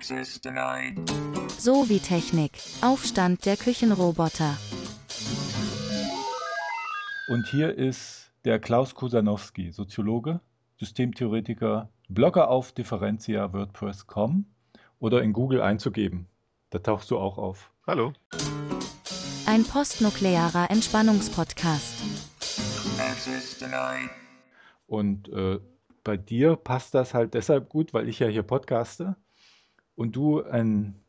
Access denied. So wie Technik. Aufstand der Küchenroboter. Und hier ist der Klaus Kusanowski, Soziologe, Systemtheoretiker, Blogger auf Differentia WordPress.com oder in Google einzugeben. Da tauchst du auch auf. Hallo. Ein postnuklearer Entspannungspodcast. Access denied. Und äh, bei dir passt das halt deshalb gut, weil ich ja hier podcaste und du einen,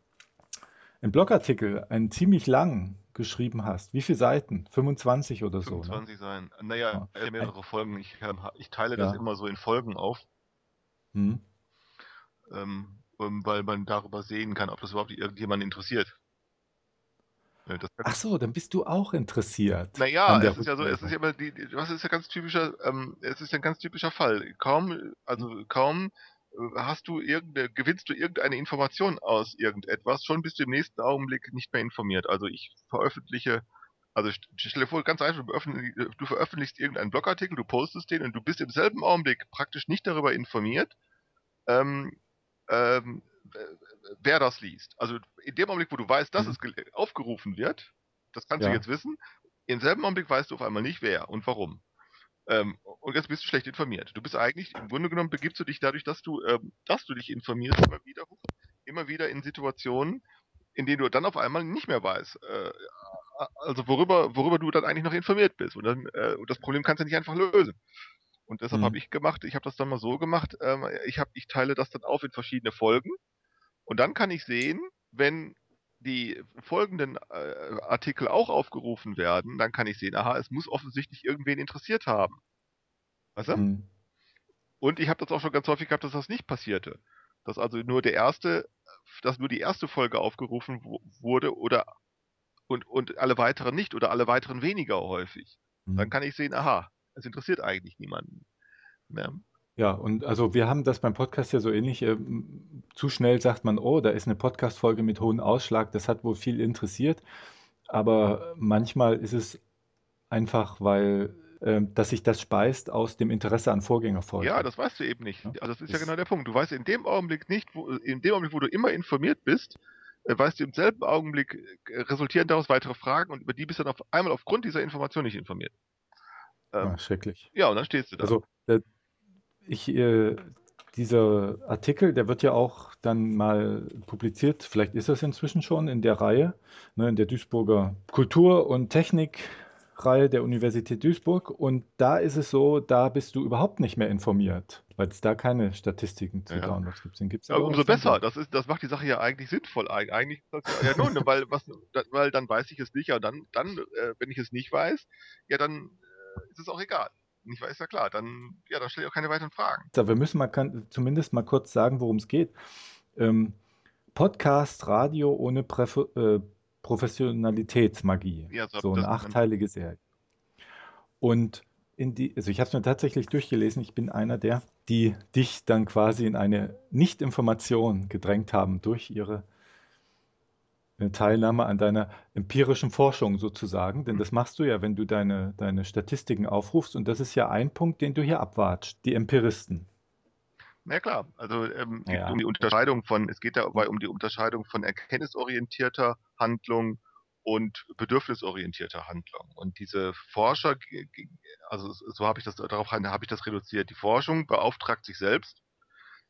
einen Blogartikel, einen ziemlich lang geschrieben hast. Wie viele Seiten? 25 oder so. Ne? 25 sein. Naja, Ja. mehrere Folgen. Ich, ich teile das Ja. immer so in Folgen auf, Hm? ähm, ähm, weil man darüber sehen kann, ob das überhaupt irgendjemanden interessiert. Das Ach so, dann bist du auch interessiert. Naja, es ist ja so, es ist ja immer die, was ist ja ganz typischer, ähm, es ist ja ein ganz typischer Fall. Kaum, also kaum hast du irgendeine, gewinnst du irgendeine Information aus irgendetwas, schon bist du im nächsten Augenblick nicht mehr informiert. Also ich veröffentliche, also st- stell dir vor, ganz einfach, du veröffentlichst, irgendeinen Blogartikel, du postest den und du bist im selben Augenblick praktisch nicht darüber informiert, ähm, ähm, äh, wer das liest. Also in dem Augenblick, wo du weißt, dass Mhm. es aufgerufen wird, das kannst Ja. du jetzt wissen, im selben Augenblick weißt du auf einmal nicht wer und warum. Ähm, und jetzt bist du schlecht informiert. Du bist eigentlich, im Grunde genommen begibst du dich dadurch, dass du, ähm, dass du dich informierst, immer wieder, immer wieder in Situationen, in denen du dann auf einmal nicht mehr weißt, äh, also worüber, worüber du dann eigentlich noch informiert bist. Und, dann, äh, und das Problem kannst du nicht einfach lösen. Und deshalb Mhm. habe ich gemacht, ich habe das dann mal so gemacht, ähm, ich, hab, ich teile das dann auf in verschiedene Folgen. Und dann kann ich sehen, wenn die folgenden äh, Artikel auch aufgerufen werden, dann kann ich sehen, aha, es muss offensichtlich irgendwen interessiert haben. Weißt du? Hm. Und ich habe das auch schon ganz häufig gehabt, dass das nicht passierte. Dass also nur der erste, dass nur die erste Folge aufgerufen wu- wurde oder und, und alle weiteren nicht oder alle weiteren weniger häufig. Hm. Dann kann ich sehen, aha, es interessiert eigentlich niemanden. Ja. Ja, und also wir haben das beim Podcast ja so ähnlich. ähm, zu schnell sagt man, oh, da ist eine Podcast-Folge mit hohem Ausschlag, das hat wohl viel interessiert. Aber manchmal ist es einfach, weil, ähm, dass sich das speist aus dem Interesse an Vorgängerfolgen. ja, das weißt du eben nicht. Ja, Also das ist ja das- genau der Punkt. Du weißt in dem Augenblick nicht, wo, in dem Augenblick, wo du immer informiert bist, äh, weißt du im selben Augenblick, äh, resultieren daraus weitere Fragen und über die bist du dann auf einmal aufgrund dieser Information nicht informiert. Ähm, Ja, schrecklich. ja, und dann stehst du da. Also äh, ich, äh, dieser Artikel, der wird ja auch dann mal publiziert, vielleicht ist das inzwischen schon in der Reihe, ne, in der Duisburger Kultur- und Technikreihe der Universität Duisburg. Und da ist es so, da bist du überhaupt nicht mehr informiert, weil es da keine Statistiken zu Ja. Downloads gibt. Den gibt's aber umso besser. Das, ist, das macht die Sache ja eigentlich sinnvoll. Eig- Eigentlich ja, nun, weil, was, weil dann weiß ich es nicht. Ja, dann, dann äh, wenn ich es nicht weiß, ja, dann äh, ist es auch egal. Nicht weiß, ja klar. Dann, ja, dann stelle ich auch keine weiteren Fragen. So, wir müssen mal kann, zumindest mal kurz sagen, worum es geht. Ähm, Podcast, Radio ohne Präf äh, Professionalitätsmagie. Ja, so so eine achteilige Serie. Und in die, also ich habe es mir tatsächlich durchgelesen. Ich bin einer der, die dich dann quasi in eine Nicht-Information gedrängt haben durch ihre äh, Teilnahme an deiner empirischen Forschung sozusagen. Denn das machst du ja, wenn du deine, deine Statistiken aufrufst. Und das ist ja ein Punkt, den du hier abwatscht. Die Empiristen. Na ja, klar. Also ähm, geht Ja. um die Unterscheidung von, es geht dabei um die Unterscheidung von erkenntnisorientierter Handlung und bedürfnisorientierter Handlung. Und diese Forscher, also so habe ich das darauf habe ich das reduziert. Die Forschung beauftragt sich selbst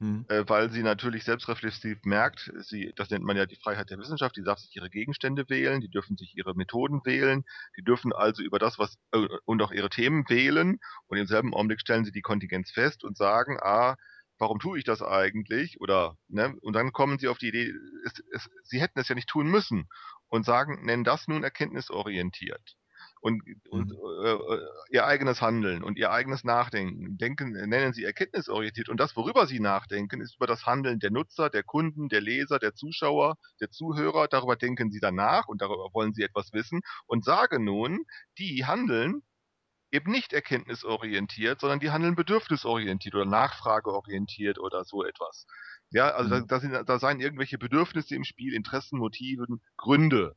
Hm. äh, weil sie natürlich selbstreflexiv merkt, sie, das nennt man ja die Freiheit der Wissenschaft, die darf sich ihre Gegenstände wählen, die dürfen sich ihre Methoden wählen, die dürfen also über das, was äh, und auch ihre Themen wählen und im selben Augenblick stellen sie die Kontingenz fest und sagen, ah, warum tue ich das eigentlich? Oder ne, und dann kommen sie auf die Idee, es, es, sie hätten es ja nicht tun müssen und sagen, nennen das nun erkenntnisorientiert. Und, und äh, äh, ihr eigenes Handeln und ihr eigenes Nachdenken denken, nennen sie erkenntnisorientiert. Und das, worüber sie nachdenken, ist über das Handeln der Nutzer, der Kunden, der Leser, der Zuschauer, der Zuhörer. Darüber denken sie danach und darüber wollen sie etwas wissen und sagen nun, die handeln eben nicht erkenntnisorientiert, sondern die handeln bedürfnisorientiert oder nachfrageorientiert oder so etwas. Ja, also Mhm. da, da, sind, da seien irgendwelche Bedürfnisse im Spiel, Interessen, Motiven, Gründe.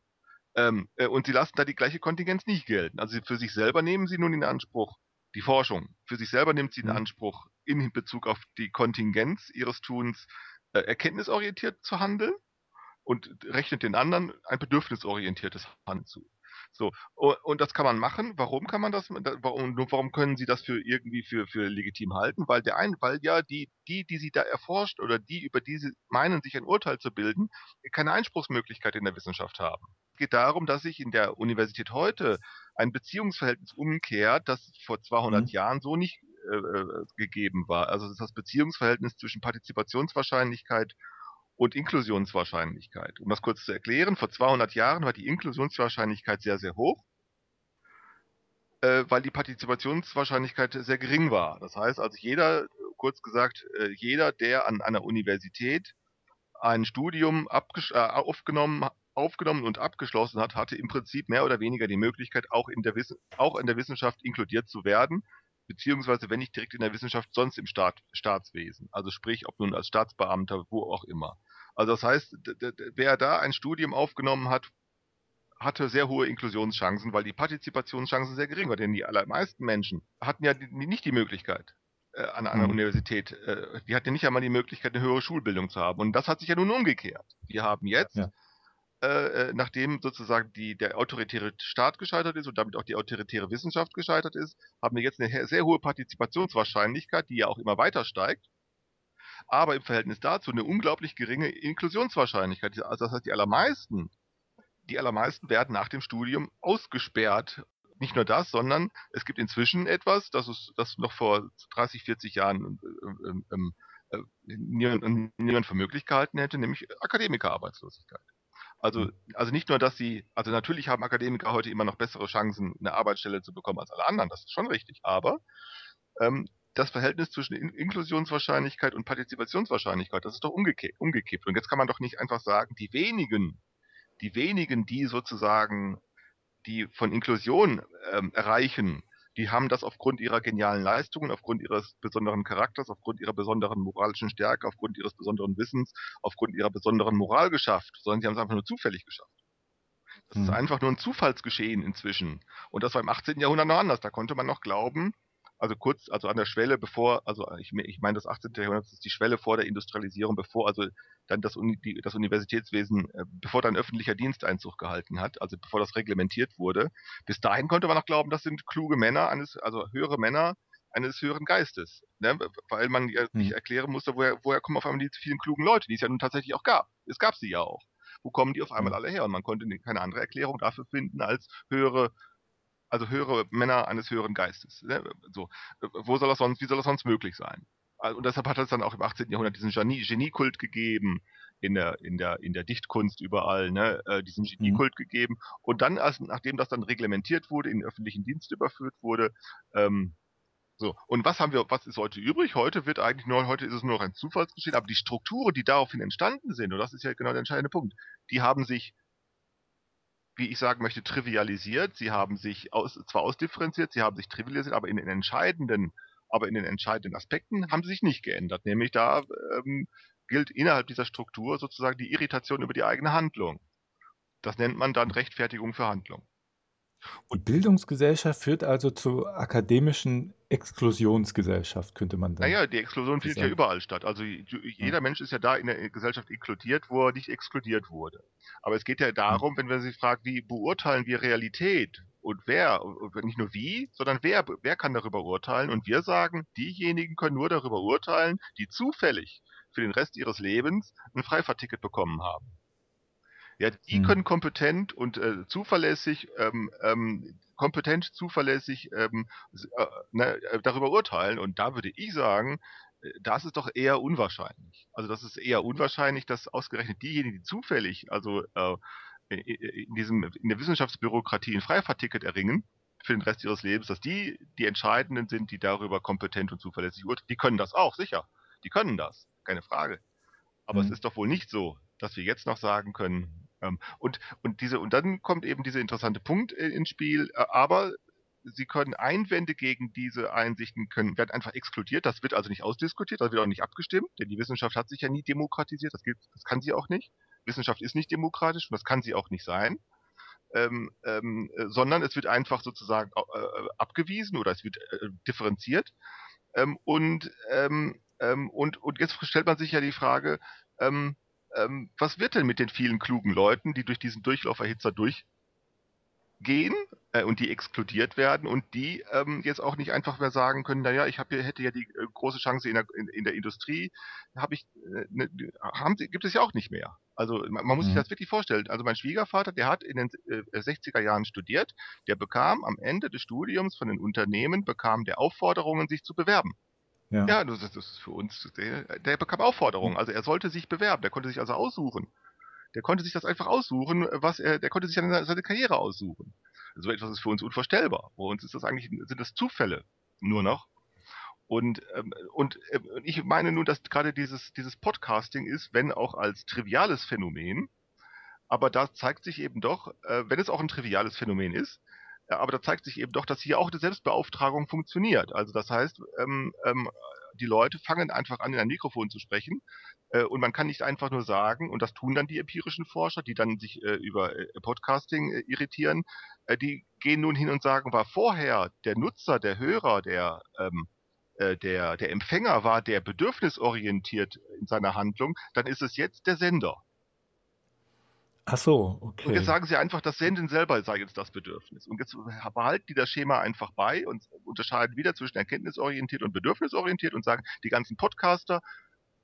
Ähm, äh, und sie lassen da die gleiche Kontingenz nicht gelten. Also für sich selber nehmen sie nun in Anspruch die Forschung. Für sich selber nimmt sie in Mhm. Anspruch in Bezug auf die Kontingenz ihres Tuns äh, erkenntnisorientiert zu handeln und rechnet den anderen ein bedürfnisorientiertes Handeln zu. So, und das kann man machen. Warum kann man das? Warum, warum können Sie das für irgendwie für, für legitim halten? Weil der ein, weil ja die, die, die Sie da erforscht oder die, über die Sie meinen, sich ein Urteil zu bilden, keine Einspruchsmöglichkeit in der Wissenschaft haben. Es geht darum, dass sich in der Universität heute ein Beziehungsverhältnis umkehrt, das vor 200 mhm. Jahren so nicht äh, äh, gegeben war. Also das, das Beziehungsverhältnis zwischen Partizipationswahrscheinlichkeit und Inklusionswahrscheinlichkeit. Um das kurz zu erklären, vor 200 Jahren war die Inklusionswahrscheinlichkeit sehr, sehr hoch, äh, weil die Partizipationswahrscheinlichkeit sehr gering war. Das heißt also jeder, kurz gesagt, äh, jeder, der an einer Universität ein Studium aufgenommen, aufgenommen und abgeschlossen hat, hatte im Prinzip mehr oder weniger die Möglichkeit, auch in der, Wiss auch in der Wissenschaft inkludiert zu werden, beziehungsweise wenn nicht direkt in der Wissenschaft, sonst im Staat, Staatswesen. Also sprich, ob nun als Staatsbeamter, wo auch immer. Also das heißt, wer da ein Studium aufgenommen hat, hatte sehr hohe Inklusionschancen, weil die Partizipationschancen sehr gering waren. Denn die allermeisten Menschen hatten ja nicht die Möglichkeit, äh, an einer mhm. Universität, äh, die hatten ja nicht einmal die Möglichkeit, eine höhere Schulbildung zu haben. Und das hat sich ja nun umgekehrt. Wir haben jetzt ja. Äh, äh, nachdem sozusagen die, der autoritäre Staat gescheitert ist und damit auch die autoritäre Wissenschaft gescheitert ist, haben wir jetzt eine sehr hohe Partizipationswahrscheinlichkeit, die ja auch immer weiter steigt, aber im Verhältnis dazu eine unglaublich geringe Inklusionswahrscheinlichkeit. Also das heißt, die allermeisten, die allermeisten werden nach dem Studium ausgesperrt. Nicht nur das, sondern es gibt inzwischen etwas, das, ist, das noch vor 30, 40 Jahren ähm, ähm, äh, niemand, niemand für möglich gehalten hätte, nämlich Akademikerarbeitslosigkeit. Also, mhm. also nicht nur, dass sie, also natürlich haben Akademiker heute immer noch bessere Chancen, eine Arbeitsstelle zu bekommen als alle anderen, das ist schon richtig, aber ähm, das Verhältnis zwischen In Inklusionswahrscheinlichkeit und Partizipationswahrscheinlichkeit, das ist doch umgekippt, umgekippt. Und jetzt kann man doch nicht einfach sagen, die wenigen, die wenigen, die sozusagen, die von Inklusion ähm, erreichen, die haben das aufgrund ihrer genialen Leistungen, aufgrund ihres besonderen Charakters, aufgrund ihrer besonderen moralischen Stärke, aufgrund ihres besonderen Wissens, aufgrund ihrer besonderen Moral geschafft, sondern sie haben es einfach nur zufällig geschafft. Das mhm. ist einfach nur ein Zufallsgeschehen inzwischen. Und das war im 18. Jahrhundert noch anders. Da konnte man noch glauben, also kurz, also an der Schwelle, bevor, also ich, ich meine, das 18. Jahrhundert ist die Schwelle vor der Industrialisierung, bevor also dann das, Uni, die, das Universitätswesen, äh, bevor dann öffentlicher Diensteinzug gehalten hat, also bevor das reglementiert wurde. Bis dahin konnte man noch glauben, das sind kluge Männer, eines, also höhere Männer eines höheren Geistes, ne? weil man ja nicht hm. erklären musste, woher, woher kommen auf einmal die vielen klugen Leute, die es ja nun tatsächlich auch gab. Es gab sie ja auch. Wo kommen die auf einmal hm. alle her? Und man konnte keine andere Erklärung dafür finden als höhere also höhere Männer eines höheren Geistes. Ne? So, wo soll das sonst, wie soll das sonst möglich sein? Also, und deshalb hat es dann auch im 18. Jahrhundert diesen Genie, Geniekult gegeben, in der, in der, in der Dichtkunst überall, ne, äh, diesen mhm. Geniekult mhm. gegeben. Und dann, als, nachdem das dann reglementiert wurde, in den öffentlichen Dienst überführt wurde, ähm, so, und was haben wir, was ist heute übrig? Heute wird eigentlich nur, heute ist es nur noch ein Zufallsgeschehen, aber die Strukturen, die daraufhin entstanden sind, und das ist ja genau der entscheidende Punkt, die haben sich wie ich sagen möchte, trivialisiert. Sie haben sich aus, zwar ausdifferenziert, sie haben sich trivialisiert, aber in den entscheidenden, aber in den entscheidenden Aspekten haben sie sich nicht geändert. Nämlich da ähm, gilt innerhalb dieser Struktur sozusagen die Irritation über die eigene Handlung. Das nennt man dann Rechtfertigung für Handlung. Die Bildungsgesellschaft führt also zur akademischen Exklusionsgesellschaft, könnte man sagen. Naja, die Exklusion findet ja überall statt. Also jeder Mensch ist ja da in der Gesellschaft inkludiert, wo er nicht exkludiert wurde. Aber es geht ja darum, wenn man sich fragt, wie beurteilen wir Realität? Und wer, nicht nur wie, sondern wer, wer kann darüber urteilen? Und wir sagen, diejenigen können nur darüber urteilen, die zufällig für den Rest ihres Lebens ein Freifahrtticket bekommen haben. Ja, die hm. können kompetent und äh, zuverlässig, ähm, ähm, kompetent, zuverlässig ähm, äh, ne, äh, darüber urteilen. Und da würde ich sagen, äh, das ist doch eher unwahrscheinlich. Also das ist eher unwahrscheinlich, dass ausgerechnet diejenigen, die zufällig, also äh, in diesem in der Wissenschaftsbürokratie ein Freifahrtticket erringen für den Rest ihres Lebens, dass die die entscheidenden sind, die darüber kompetent und zuverlässig urteilen. Die können das auch, sicher. Die können das, keine Frage. Aber mhm. es ist doch wohl nicht so, dass wir jetzt noch sagen können, und, und, diese, und dann kommt eben dieser interessante Punkt äh, ins Spiel, äh, aber sie können Einwände gegen diese Einsichten können, werden einfach exkludiert. Das wird also nicht ausdiskutiert, das wird auch nicht abgestimmt, denn die Wissenschaft hat sich ja nie demokratisiert. Das, gilt, das kann sie auch nicht. Wissenschaft ist nicht demokratisch und das kann sie auch nicht sein. Ähm, ähm, äh, sondern es wird einfach sozusagen äh, abgewiesen oder es wird äh, differenziert. Ähm, und, ähm, ähm, und, und jetzt stellt man sich ja die Frage, ähm, ähm, was wird denn mit den vielen klugen Leuten, die durch diesen Durchlauferhitzer durchgehen äh, und die exkludiert werden und die ähm, jetzt auch nicht einfach mehr sagen können, naja, ich hier, hätte ja die äh, große Chance in der, in, in der Industrie, habe ich, äh, ne, haben gibt es ja auch nicht mehr. Also man, man muss mhm. sich das wirklich vorstellen. Also mein Schwiegervater, der hat in den äh, 60er Jahren studiert, der bekam am Ende des Studiums von den Unternehmen, bekam der Aufforderungen, sich zu bewerben. Ja, ja das, ist für uns, der, der bekam Aufforderungen. Also er sollte sich bewerben, der konnte sich also aussuchen. Der konnte sich das einfach aussuchen, was er, der konnte sich seine, seine Karriere aussuchen. So etwas ist für uns unvorstellbar. Bei uns ist das eigentlich, sind das Zufälle nur noch. Und, ähm, und äh, ich meine nun, dass gerade dieses, dieses Podcasting ist, wenn auch als triviales Phänomen, aber da zeigt sich eben doch, äh, wenn es auch ein triviales Phänomen ist, aber da zeigt sich eben doch, dass hier auch eine Selbstbeauftragung funktioniert. Also das heißt, ähm, ähm, die Leute fangen einfach an, in ein Mikrofon zu sprechen. Äh, und man kann nicht einfach nur sagen, und das tun dann die empirischen Forscher, die dann sich äh, über äh, Podcasting äh, irritieren, äh, die gehen nun hin und sagen, war vorher der Nutzer, der Hörer, der, ähm, äh, der, der Empfänger war der bedürfnisorientiert in seiner Handlung, dann ist es jetzt der Sender. Ach so, okay. Und jetzt sagen sie einfach, das Senden selber sei jetzt das Bedürfnis. Und jetzt behalten die das Schema einfach bei und unterscheiden wieder zwischen erkenntnisorientiert und bedürfnisorientiert und sagen, die ganzen Podcaster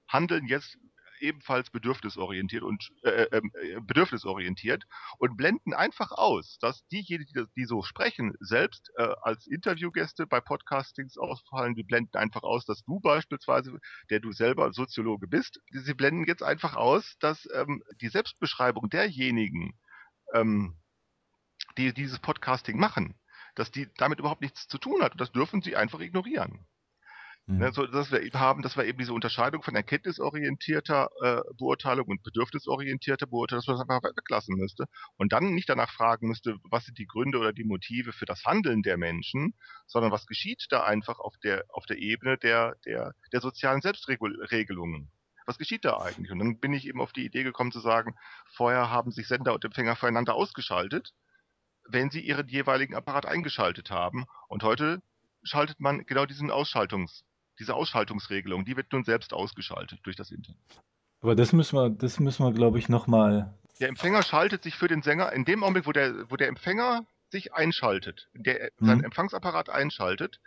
handeln jetzt ebenfalls bedürfnisorientiert und äh, äh, äh, bedürfnisorientiert und blenden einfach aus, dass diejenigen, die, so sprechen, selbst äh, als Interviewgäste bei Podcastings ausfallen, die blenden einfach aus, dass du beispielsweise, der du selber Soziologe bist, sie blenden jetzt einfach aus, dass ähm, die Selbstbeschreibung derjenigen, ähm, die dieses Podcasting machen, dass die damit überhaupt nichts zu tun hat. Und das dürfen sie einfach ignorieren. Mhm. Ne, so, dass wir eben haben, dass wir eben diese Unterscheidung von erkenntnisorientierter äh, Beurteilung und bedürfnisorientierter Beurteilung, dass man das einfach weglassen müsste und dann nicht danach fragen müsste, was sind die Gründe oder die Motive für das Handeln der Menschen, sondern was geschieht da einfach auf der auf der Ebene der der der sozialen Selbstregelungen. Was geschieht da eigentlich? Und dann bin ich eben auf die Idee gekommen zu sagen, vorher haben sich Sender und Empfänger voreinander ausgeschaltet, wenn sie ihren jeweiligen Apparat eingeschaltet haben. Und heute schaltet man genau diesen Ausschaltungs diese Ausschaltungsregelung, die wird nun selbst ausgeschaltet durch das Internet. Aber das müssen wir, das müssen wir, glaube ich, nochmal. Der Empfänger schaltet sich für den Sänger in dem Augenblick, wo der, wo der Empfänger sich einschaltet, der mhm. seinen Empfangsapparat einschaltet,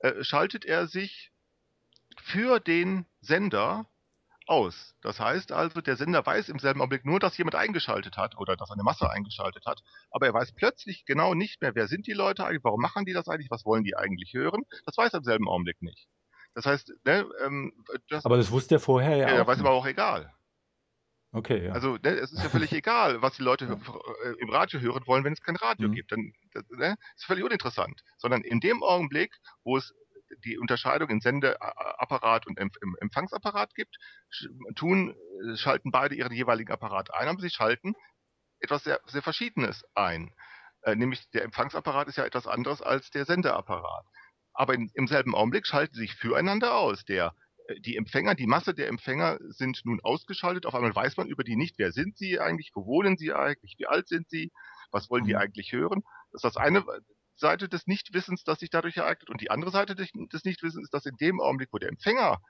äh, schaltet er sich für den Sender aus. Das heißt also, der Sender weiß im selben Augenblick nur, dass jemand eingeschaltet hat oder dass eine Masse eingeschaltet hat, aber er weiß plötzlich genau nicht mehr, wer sind die Leute eigentlich, warum machen die das eigentlich, was wollen die eigentlich hören. Das weiß er im selben Augenblick nicht. Das heißt, ne, ähm, das, aber das wusste er vorher ja. Ja, auch weiß aber auch egal. Okay, ja. Also ne, es ist ja völlig egal, was die Leute äh, im Radio hören wollen, wenn es kein Radio mhm. gibt. Dann das, ne, ist völlig uninteressant. Sondern in dem Augenblick, wo es die Unterscheidung in Sendeapparat und im Empfangsapparat gibt, tun, äh, schalten beide ihren jeweiligen Apparat ein, aber sie schalten etwas sehr, sehr Verschiedenes ein. Äh, nämlich der Empfangsapparat ist ja etwas anderes als der Sendeapparat aber in, im selben Augenblick schalten sie sich füreinander aus. Der, äh, die Empfänger, die Masse der Empfänger sind nun ausgeschaltet. Auf einmal weiß man über die nicht, wer sind sie eigentlich, wo wohnen sie eigentlich, wie alt sind sie, was wollen die mhm. eigentlich hören. Das ist das eine Seite des Nichtwissens, das sich dadurch ereignet. Und die andere Seite des, Nichtwissens ist, dass in dem Augenblick, wo der Empfänger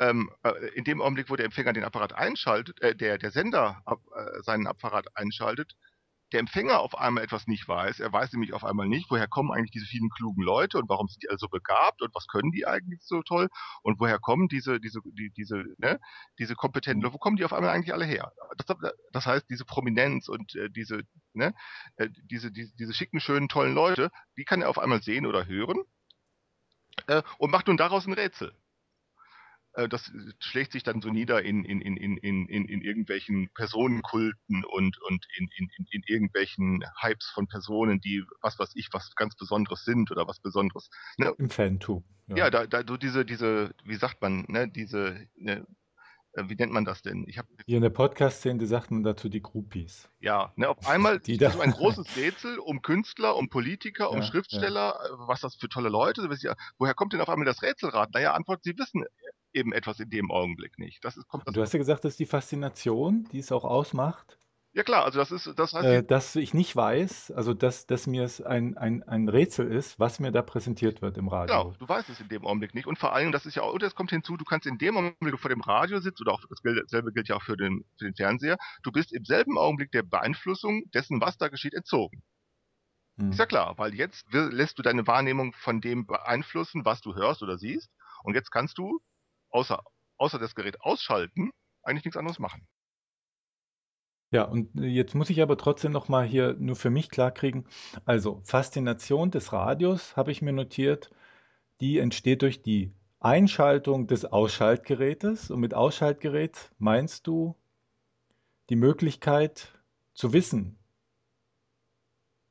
ähm, äh, in dem Augenblick, wo der Empfänger den Apparat einschaltet, äh, der, der Sender äh, seinen Apparat einschaltet, der Empfänger auf einmal etwas nicht weiß. Er weiß nämlich auf einmal nicht, woher kommen eigentlich diese vielen klugen Leute und warum sind die also begabt und was können die eigentlich so toll und woher kommen diese, diese, die, diese, ne, diese kompetenten Leute, wo kommen die auf einmal eigentlich alle her? Das, das heißt, diese Prominenz und äh, diese, ne, äh, diese, diese, diese schicken, schönen, tollen Leute, die kann er auf einmal sehen oder hören äh, und macht nun daraus ein Rätsel. Äh, das schlägt sich dann so nieder in, in, in, in, in, in irgendwelchen Personenkulten und, und in, in, in, in irgendwelchen Hypes von Personen, die was weiß ich, was ganz Besonderes sind oder was Besonderes. Ne? Im Fantum. Ja, ja da, da so diese, diese, wie sagt man, ne, diese, ne, äh, wie nennt man das denn? Ich hab, Hier in der Podcast-Szene sagt man dazu die Groupies. Ja, ne, auf einmal die da. so ein großes Rätsel um Künstler, um Politiker, um ja, Schriftsteller, ja. Äh, was das für tolle Leute sind. Woher kommt denn auf einmal das Rätselrad? Naja, Antwort, sie wissen eben etwas in dem Augenblick nicht. Das ist, kommt das du hast ja gesagt, das ist die Faszination, die es auch ausmacht. Ja klar, also das ist, das heißt, äh, dass ich nicht weiß, also dass, dass mir es ein, ein, ein Rätsel ist, was mir da präsentiert wird im Radio. Genau, du weißt es in dem Augenblick nicht. Und vor allem, das ist ja auch, und es kommt hinzu, du kannst in dem Augenblick, wo du vor dem Radio sitzt, oder auch dasselbe gilt ja auch für den, für den Fernseher, du bist im selben Augenblick der Beeinflussung dessen, was da geschieht, entzogen. Hm. Ist ja klar, weil jetzt lässt du deine Wahrnehmung von dem beeinflussen, was du hörst oder siehst. Und jetzt kannst du, außer, außer das Gerät ausschalten, eigentlich nichts anderes machen. Ja, und äh, jetzt muss ich aber trotzdem noch mal hier nur für mich klarkriegen. Also, Faszination des Radios habe ich mir notiert, die entsteht durch die Einschaltung des Ausschaltgerätes. Und mit Ausschaltgerät meinst du die Möglichkeit zu wissen,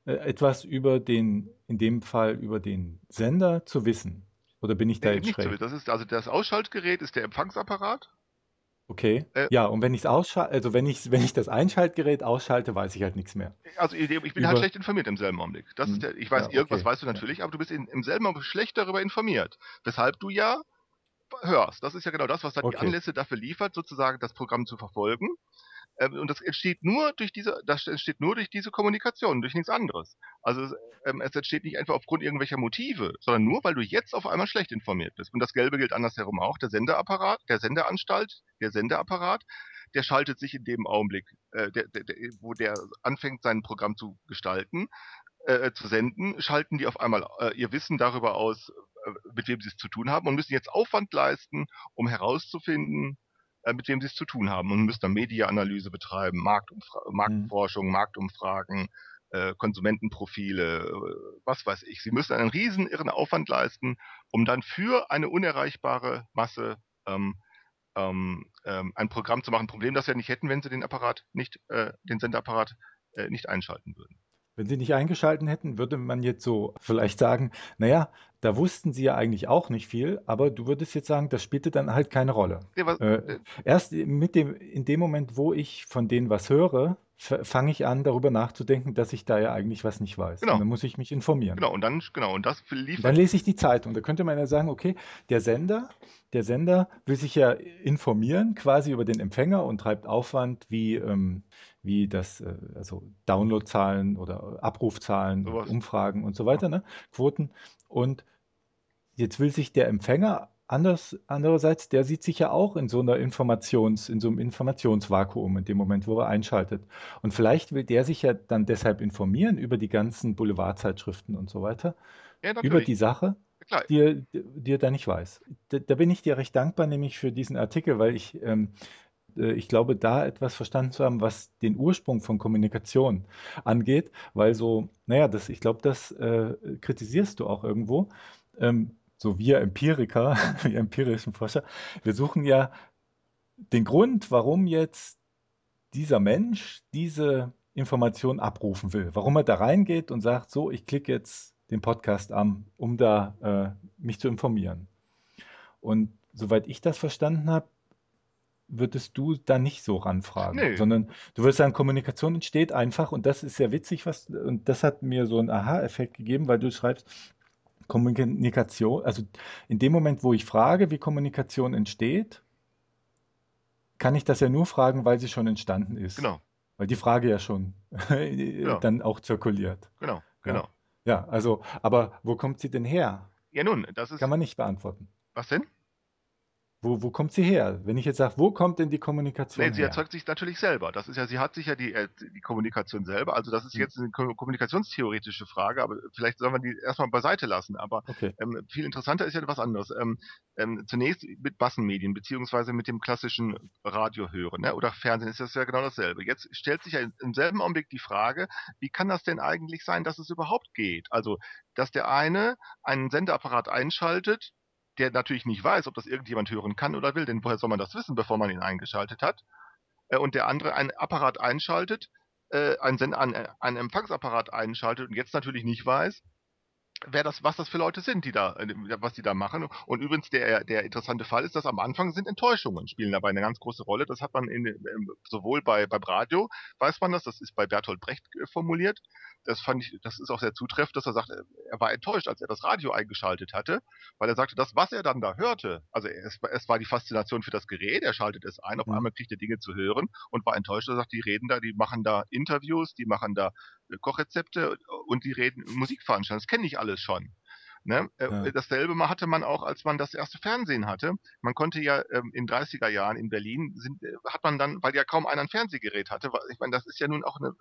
äh, etwas über den, in dem Fall über den Sender zu wissen. Oder bin ich da Nee, jetzt so schräg? Das ist, also das Ausschaltgerät ist der Empfangsapparat. Okay. Äh, Ja, und wenn ich es ausschalte, also wenn ich, wenn ich das Einschaltgerät ausschalte, weiß ich halt nichts mehr. Also ich ich bin Über- halt schlecht informiert im selben Augenblick. Das Hm. ist der, ich weiß, Ja, irgendwas okay. weißt du natürlich, aber du bist in, im selben Augenblick schlecht darüber informiert. Weshalb du ja hörst. Das ist ja genau das, was dann die Okay. Anlässe dafür liefert, sozusagen das Programm zu verfolgen. Ähm, und das entsteht nur durch diese, das entsteht nur durch diese Kommunikation, durch nichts anderes. Also es, ähm, es entsteht nicht einfach aufgrund irgendwelcher Motive, sondern nur, weil du jetzt auf einmal schlecht informiert bist. Und das Gelbe gilt andersherum auch. Der Sendeapparat, der Sendeanstalt, der Sendeapparat, der schaltet sich in dem Augenblick, äh, der, der, der, wo der anfängt, sein Programm zu gestalten, äh, zu senden, schalten die auf einmal äh, ihr Wissen darüber aus, äh, mit wem sie es zu tun haben und müssen jetzt Aufwand leisten, um herauszufinden, äh, mit wem sie es zu tun haben und müssen dann Mediaanalyse betreiben, Marktumfra Marktforschung, Marktumfragen, äh, Konsumentenprofile, äh, was weiß ich. Sie müssen einen riesen irren Aufwand leisten, um dann für eine unerreichbare Masse ähm, ähm, ähm, ein Programm zu machen. Problem, das sie ja nicht hätten, wenn sie den Apparat nicht, äh, den Sendeapparat äh, nicht einschalten würden. Wenn Sie nicht eingeschalten hätten, würde man jetzt so vielleicht sagen, naja, da wussten Sie ja eigentlich auch nicht viel, aber du würdest jetzt sagen, das spielte dann halt keine Rolle. Ja, was, Äh, erst mit dem, in dem Moment, wo ich von denen was höre, fange ich an, darüber nachzudenken, dass ich da ja eigentlich was nicht weiß. Genau. Und dann muss ich mich informieren. genau, und dann, genau, und das liefert Dann lese ich die Zeitung. Da könnte man ja sagen, okay, der Sender, der Sender will sich ja informieren quasi über den Empfänger und treibt Aufwand wie, ähm, wie das, äh, also Downloadzahlen oder Abrufzahlen, Sowas. Umfragen und so weiter, ne? Quoten. Und jetzt will sich der Empfänger anders, andererseits, der sieht sich ja auch in so einer Informations, in so einem Informationsvakuum in dem Moment, wo er einschaltet. Und vielleicht will der sich ja dann deshalb informieren über die ganzen Boulevardzeitschriften und so weiter ja, über die Sache, klar. die, er- die er da nicht weiß. Da, da bin ich dir recht dankbar, nämlich für diesen Artikel, weil ich, ähm, äh, ich glaube, da etwas verstanden zu haben, was den Ursprung von Kommunikation angeht, weil so, naja, das, ich glaube, das äh, kritisierst du auch irgendwo. Ähm, so wir Empiriker, wir empirischen Forscher, wir suchen ja den Grund, warum jetzt dieser Mensch diese Information abrufen will. Warum er da reingeht und sagt, so, ich klicke jetzt den Podcast an, um da äh, mich zu informieren. Und soweit ich das verstanden habe, würdest du da nicht so ranfragen, Nee. sondern du würdest sagen, Kommunikation entsteht einfach und das ist sehr witzig, was, und das hat mir so einen Aha-Effekt gegeben, weil du schreibst, Kommunikation, also in dem Moment, wo ich frage, wie Kommunikation entsteht, kann ich das ja nur fragen, weil sie schon entstanden ist. Genau, Weil die Frage ja schon dann auch zirkuliert. genau, genau. Ja, also, aber wo kommt sie denn her? Ja, nun, das ist. Kann man nicht beantworten. was denn? Wo, wo kommt sie her? Wenn ich jetzt sage, wo kommt denn die Kommunikation Nee, sie her? erzeugt sich natürlich selber. Das ist ja, sie hat sich ja die, äh, die Kommunikation selber. Also das ist Hm. jetzt eine ko- kommunikationstheoretische Frage, aber vielleicht sollen wir die erstmal beiseite lassen. Aber Okay. ähm, viel interessanter ist ja was anderes. Ähm, ähm, zunächst mit Massenmedien, beziehungsweise mit dem klassischen Radio hören ne? oder Fernsehen ist das ja genau dasselbe. Jetzt stellt sich ja im- im selben Augenblick die Frage, wie kann das denn eigentlich sein, dass es überhaupt geht? Also, dass der eine einen Sendeapparat einschaltet, der natürlich nicht weiß, ob das irgendjemand hören kann oder will, denn woher soll man das wissen, bevor man ihn eingeschaltet hat? Äh, und der andere einen Apparat einschaltet, äh, einen, Send einen, einen Empfangsapparat einschaltet und jetzt natürlich nicht weiß, wer das, was das für Leute sind, die da, äh, was die da machen. Und übrigens der, der interessante Fall ist, dass am Anfang sind Enttäuschungen spielen dabei eine ganz große Rolle. Das hat man in, ähm, sowohl bei beim Radio weiß man das, das ist bei Bertolt Brecht äh, formuliert. Das fand ich, das ist auch sehr zutreffend, dass er sagt, er war enttäuscht, als er das Radio eingeschaltet hatte, weil er sagte, das, was er dann da hörte, also es, es war die Faszination für das Gerät, er schaltet es ein, auf Mhm. einmal kriegt er Dinge zu hören und war enttäuscht, er sagt, die reden da, die machen da Interviews, die machen da äh, Kochrezepte und die reden Musikveranstaltungen. Das kenne ich alles schon. Ne? Äh, Ja. Dasselbe hatte man auch, als man das erste Fernsehen hatte. Man konnte ja ähm, in 30er Jahren in Berlin, sind, äh, hat man dann, weil ja kaum einer ein Fernsehgerät hatte, weil, ich meine, das ist ja nun auch eine,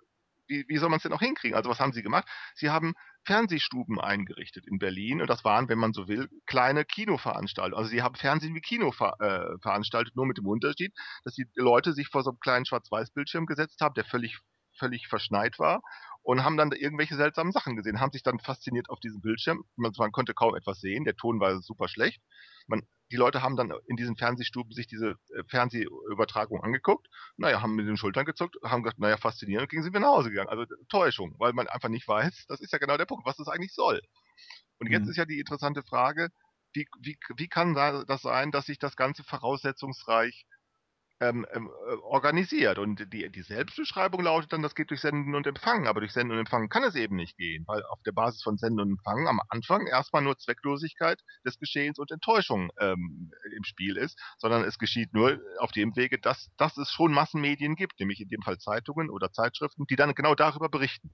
wie, wie soll man es denn auch hinkriegen? Also was haben sie gemacht? Sie haben Fernsehstuben eingerichtet in Berlin und das waren, wenn man so will, kleine Kinoveranstaltungen. Also sie haben Fernsehen wie Kino ver, äh, veranstaltet, nur mit dem Unterschied, dass die Leute sich vor so einem kleinen Schwarz-Weiß-Bildschirm gesetzt haben, der völlig völlig verschneit war und haben dann da irgendwelche seltsamen Sachen gesehen, haben sich dann fasziniert auf diesem Bildschirm. Man, man konnte kaum etwas sehen, der Ton war super schlecht. Man, die Leute haben dann in diesen Fernsehstuben sich diese äh, Fernsehübertragung angeguckt, naja, haben mit den Schultern gezuckt, haben gesagt, naja, faszinierend, und gingen sie wieder nach Hause gegangen. Also Täuschung, weil man einfach nicht weiß, das ist ja genau der Punkt, was das eigentlich soll. Und jetzt Mhm. ist ja die interessante Frage, wie, wie, wie kann da- das sein, dass sich das Ganze voraussetzungsreich ähm, ähm, äh, organisiert. Und die, die Selbstbeschreibung lautet dann, das geht durch Senden und Empfangen. Aber durch Senden und Empfangen kann es eben nicht gehen, weil auf der Basis von Senden und Empfangen am Anfang erstmal nur Zwecklosigkeit des Geschehens und Enttäuschung ähm, im Spiel ist, sondern es geschieht nur auf dem Wege, dass, dass es schon Massenmedien gibt, nämlich in dem Fall Zeitungen oder Zeitschriften, die dann genau darüber berichten.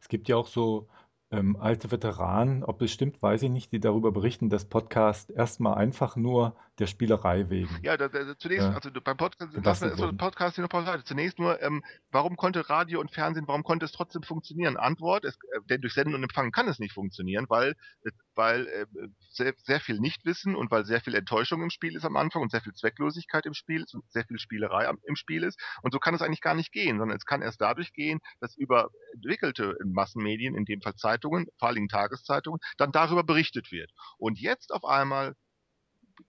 Es gibt ja auch so ähm, alte Veteranen, ob es stimmt, weiß ich nicht, die darüber berichten, dass Podcast erstmal einfach nur der Spielerei wegen. Ja, da, da, zunächst, Ja. also beim Podcast, lass mir so. Podcast hier noch pausiert. Zunächst nur, ähm, warum konnte Radio und Fernsehen, warum konnte es trotzdem funktionieren? Antwort, es, äh, denn durch Senden und Empfangen kann es nicht funktionieren, weil, äh, weil äh, sehr, sehr viel Nichtwissen und weil sehr viel Enttäuschung im Spiel ist am Anfang und sehr viel Zwecklosigkeit im Spiel ist und sehr viel Spielerei im Spiel ist. Und so kann es eigentlich gar nicht gehen, sondern es kann erst dadurch gehen, dass über entwickelte Massenmedien, in dem Fall Zeitungen, vor allen Dingen Tageszeitungen, dann darüber berichtet wird. Und jetzt auf einmal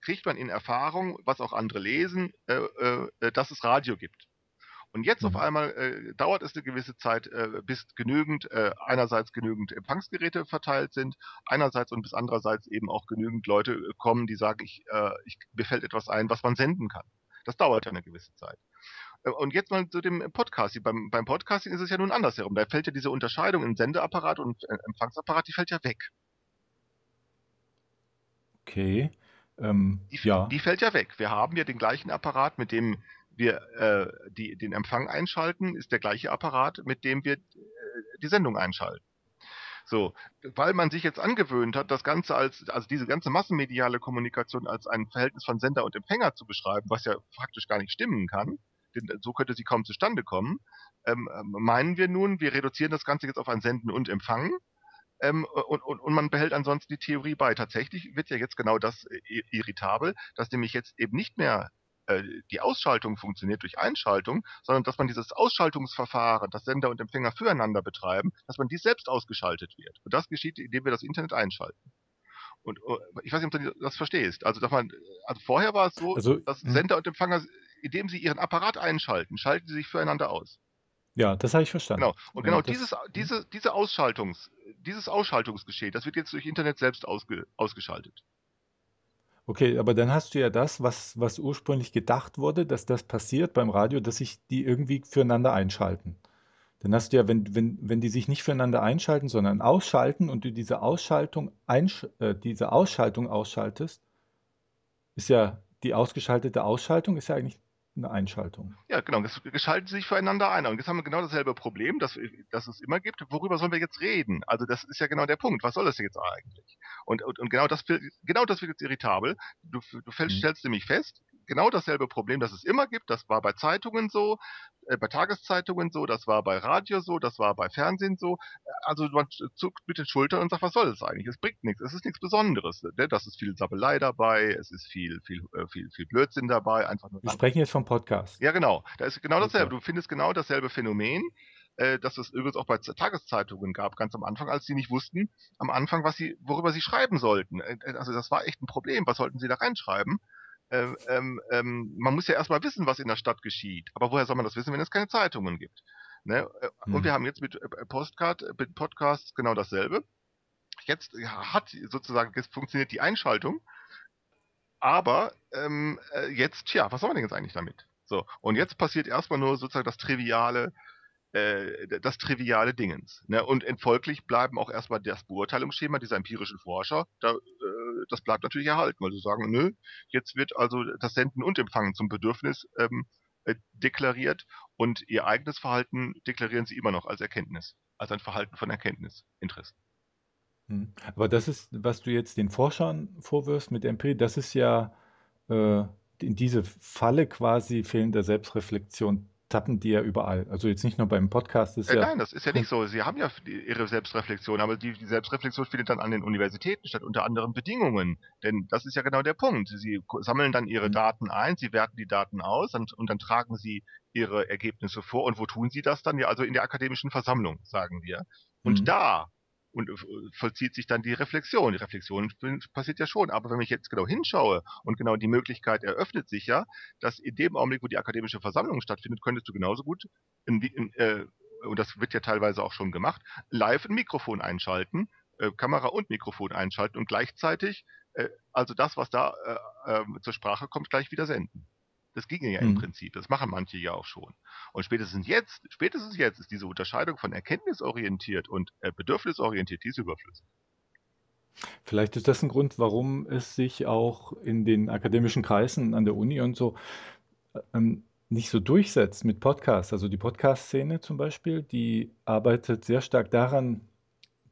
kriegt man in Erfahrung, was auch andere lesen, äh, äh, dass es Radio gibt. Und jetzt Mhm. auf einmal äh, dauert es eine gewisse Zeit, äh, bis genügend, äh, einerseits genügend Empfangsgeräte verteilt sind, einerseits und bis andererseits eben auch genügend Leute äh, kommen, die sagen, ich, ich, mir fällt etwas ein, was man senden kann. Das dauert ja eine gewisse Zeit. Und jetzt mal zu dem Podcasting. Beim, beim Podcasting ist es ja nun andersherum. Da fällt ja diese Unterscheidung in Sendeapparat und Empfangsapparat, die fällt ja weg. Okay. Ähm, Die, ja. die fällt ja weg. Wir haben ja den gleichen Apparat, mit dem wir äh, die, den Empfang einschalten, ist der gleiche Apparat, mit dem wir äh, die Sendung einschalten. So, weil man sich jetzt angewöhnt hat, das Ganze als, also diese ganze massenmediale Kommunikation als ein Verhältnis von Sender und Empfänger zu beschreiben, was ja faktisch gar nicht stimmen kann, denn so könnte sie kaum zustande kommen, ähm, meinen wir nun, wir reduzieren das Ganze jetzt auf ein Senden und Empfangen ähm, und, und, und man behält ansonsten die Theorie bei. Tatsächlich wird ja jetzt genau das äh, irritabel, dass nämlich jetzt eben nicht mehr äh, die Ausschaltung funktioniert durch Einschaltung, sondern dass man dieses Ausschaltungsverfahren, das Sender und Empfänger füreinander betreiben, dass man dies selbst ausgeschaltet wird. Und das geschieht, indem wir das Internet einschalten. Und uh, ich weiß nicht, ob du das verstehst. Also, dass man, also vorher war es so, Also, dass hm. Sender und Empfänger, indem sie ihren Apparat einschalten, schalten sie sich füreinander aus. Ja, das habe ich verstanden. Genau. Und genau das- dieses, diese, diese Ausschaltungs, dieses Ausschaltungsgeschehen, das wird jetzt durch Internet selbst ausge, ausgeschaltet. Okay, aber dann hast du ja das, was, was ursprünglich gedacht wurde, dass das passiert beim Radio, dass sich die irgendwie füreinander einschalten. Dann hast du ja, wenn, wenn, wenn die sich nicht füreinander einschalten, sondern ausschalten und du diese Ausschaltung, einsch äh, diese Ausschaltung ausschaltest, ist ja die ausgeschaltete Ausschaltung, ist ja eigentlich eine Einschaltung. Ja, genau. Das geschalten sie sich füreinander ein. Und jetzt haben wir genau dasselbe Problem, das, das es immer gibt. Worüber sollen wir jetzt reden? Also das ist ja genau der Punkt. Was soll das jetzt eigentlich? Und, und, und genau das genau das wird jetzt irritabel. Du, du fällst, Mhm. stellst nämlich fest, genau dasselbe Problem, das es immer gibt. Das war bei Zeitungen so, äh, bei Tageszeitungen so, das war bei Radio so, das war bei Fernsehen so. Also man zuckt mit den Schultern und sagt, was soll das eigentlich? Es bringt nichts. Es ist nichts Besonderes. Ne? Das ist viel Sabbelei dabei. Es ist viel, viel, äh, viel, viel Blödsinn dabei. Einfach nur Wir sprechen jetzt vom Podcast. ja, genau. Da ist genau dasselbe. Okay. Du findest genau dasselbe Phänomen, äh, das es übrigens auch bei Tageszeitungen gab, ganz am Anfang, als sie nicht wussten, am Anfang, was sie, worüber sie schreiben sollten. Äh, Also das war echt ein Problem. Was sollten sie da reinschreiben? Ähm, ähm, ähm, man muss ja erstmal wissen, was in der Stadt geschieht. Aber woher soll man das wissen, wenn es keine Zeitungen gibt? Ne? Äh, Hm. Und wir haben jetzt mit äh, Postcard, äh, mit Podcasts genau dasselbe. jetzt hat sozusagen, jetzt funktioniert die Einschaltung, aber ähm, äh, jetzt, tja, was soll man denn jetzt eigentlich damit? So, und jetzt passiert erstmal nur sozusagen das triviale, äh, das triviale Dingens. Ne? Und folglich bleiben auch erstmal das Beurteilungsschema dieser empirischen Forscher, da, äh, das bleibt natürlich erhalten, weil sie sagen, nö, jetzt wird also das Senden und Empfangen zum Bedürfnis ähm, äh, deklariert und ihr eigenes Verhalten deklarieren sie immer noch als Erkenntnis, als ein Verhalten von Erkenntnisinteresse. Hm. Aber das ist, was du jetzt den Forschern vorwirfst mit Empirie, das ist ja äh, in diese Falle quasi fehlender Selbstreflexion tappen die ja überall. Also jetzt nicht nur beim Podcast. Ist äh, ja nein, das ist ja nicht so. Sie haben ja ihre Selbstreflexion, aber die, die, Selbstreflexion findet dann an den Universitäten statt, unter anderen Bedingungen. Denn das ist ja genau der Punkt. Sie sammeln dann ihre mhm. Daten ein, sie werten die Daten aus und, und dann tragen sie ihre Ergebnisse vor. Und wo tun sie das dann? Ja, also in der akademischen Versammlung, sagen wir. Und mhm. da und äh, vollzieht sich dann die Reflexion. Die Reflexion passiert ja schon, aber wenn ich jetzt genau hinschaue und genau die Möglichkeit eröffnet sich ja, dass in dem Augenblick, wo die akademische Versammlung stattfindet, könntest du genauso gut, in, in, äh, und das wird ja teilweise auch schon gemacht, live ein Mikrofon einschalten, äh, Kamera und Mikrofon einschalten und gleichzeitig, äh, also das, was da äh, ähm, zur Sprache kommt, gleich wieder senden. Das ging ja mhm. im Prinzip. Das machen manche ja auch schon. Und spätestens jetzt, spätestens jetzt ist diese Unterscheidung von erkenntnisorientiert und äh, bedürfnisorientiert, die ist überflüssig. Vielleicht ist das ein Grund, warum es sich auch in den akademischen Kreisen an der Uni und so ähm, nicht so durchsetzt mit Podcasts. Also die Podcast-Szene zum Beispiel, die arbeitet sehr stark daran,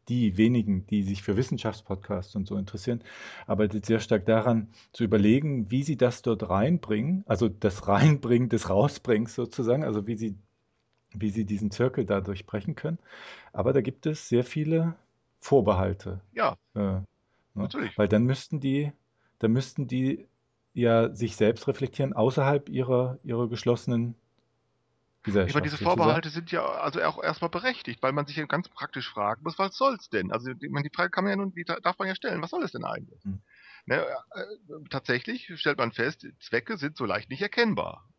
die wenigen, die sich für Wissenschaftspodcasts und so interessieren, arbeitet sehr stark daran, zu überlegen, wie sie das dort reinbringen, also das Reinbringen des Rausbrings sozusagen, also wie sie, wie sie diesen Zirkel da durchbrechen können. Aber da gibt es sehr viele Vorbehalte. Ja. Äh, ne? Natürlich. Weil dann müssten die, dann müssten die ja sich selbst reflektieren außerhalb ihrer, ihrer geschlossenen Meine, diese Vorbehalte sind ja also auch erstmal berechtigt, weil man sich ja ganz praktisch fragen muss, was soll's denn? Also die, die Frage kann man ja nun, die darf man ja stellen, was soll es denn eigentlich? Hm. Ne, äh, tatsächlich stellt man fest, Zwecke sind so leicht nicht erkennbar.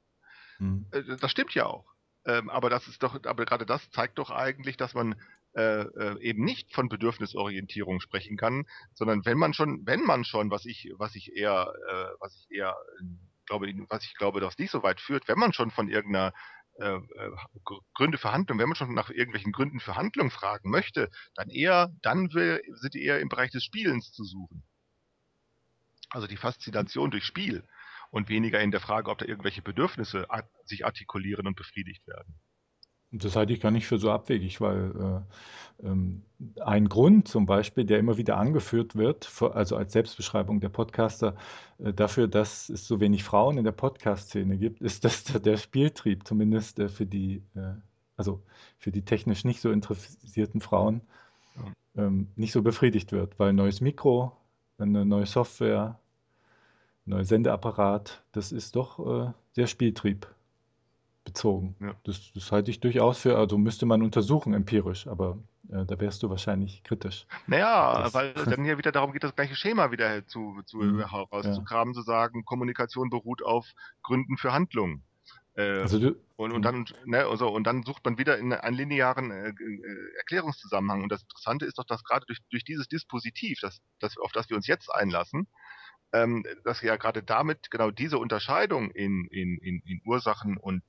Hm. Äh, das stimmt ja auch. Ähm, aber das ist doch, aber gerade das zeigt doch eigentlich, dass man äh, äh, eben nicht von Bedürfnisorientierung sprechen kann, sondern wenn man schon, wenn man schon, was ich, was ich eher, äh, was ich eher glaube, was ich glaube, dass nicht so weit führt, wenn man schon von irgendeiner äh, äh Gründe für Handlung, wenn man schon nach irgendwelchen Gründen für Handlung fragen möchte, dann eher, dann will, sind die eher im Bereich des Spielens zu suchen. Also die Faszination durch Spiel und weniger in der Frage, ob da irgendwelche Bedürfnisse sich artikulieren und befriedigt werden. Das halte ich gar nicht für so abwegig, weil äh, ähm, ein Grund zum Beispiel, der immer wieder angeführt wird, also als Selbstbeschreibung der Podcaster, äh, dafür, dass es so wenig Frauen in der Podcast-Szene gibt, ist, dass der Spieltrieb zumindest äh, für die, äh, also für die technisch nicht so interessierten Frauen ähm, nicht so befriedigt wird, weil ein neues Mikro, eine neue Software, ein neuer Sendeapparat, das ist doch äh, sehr Spieltrieb bezogen. Ja. Das, das, halte ich durchaus für, also müsste man untersuchen empirisch, aber äh, da wärst du wahrscheinlich kritisch. Naja, das, weil dann ja wieder darum geht, das gleiche Schema wieder zu, zu mhm, herauszukramen, ja. zu sagen, Kommunikation beruht auf Gründen für Handlungen. Äh, also du, und, und, mhm. dann, ne, also, und dann sucht man wieder in einen linearen äh, äh, Erklärungszusammenhang. Und das Interessante ist doch, dass gerade durch, durch dieses Dispositiv, das, das, auf das wir uns jetzt einlassen, ähm, dass ja gerade damit genau diese Unterscheidung in, in, in, in Ursachen und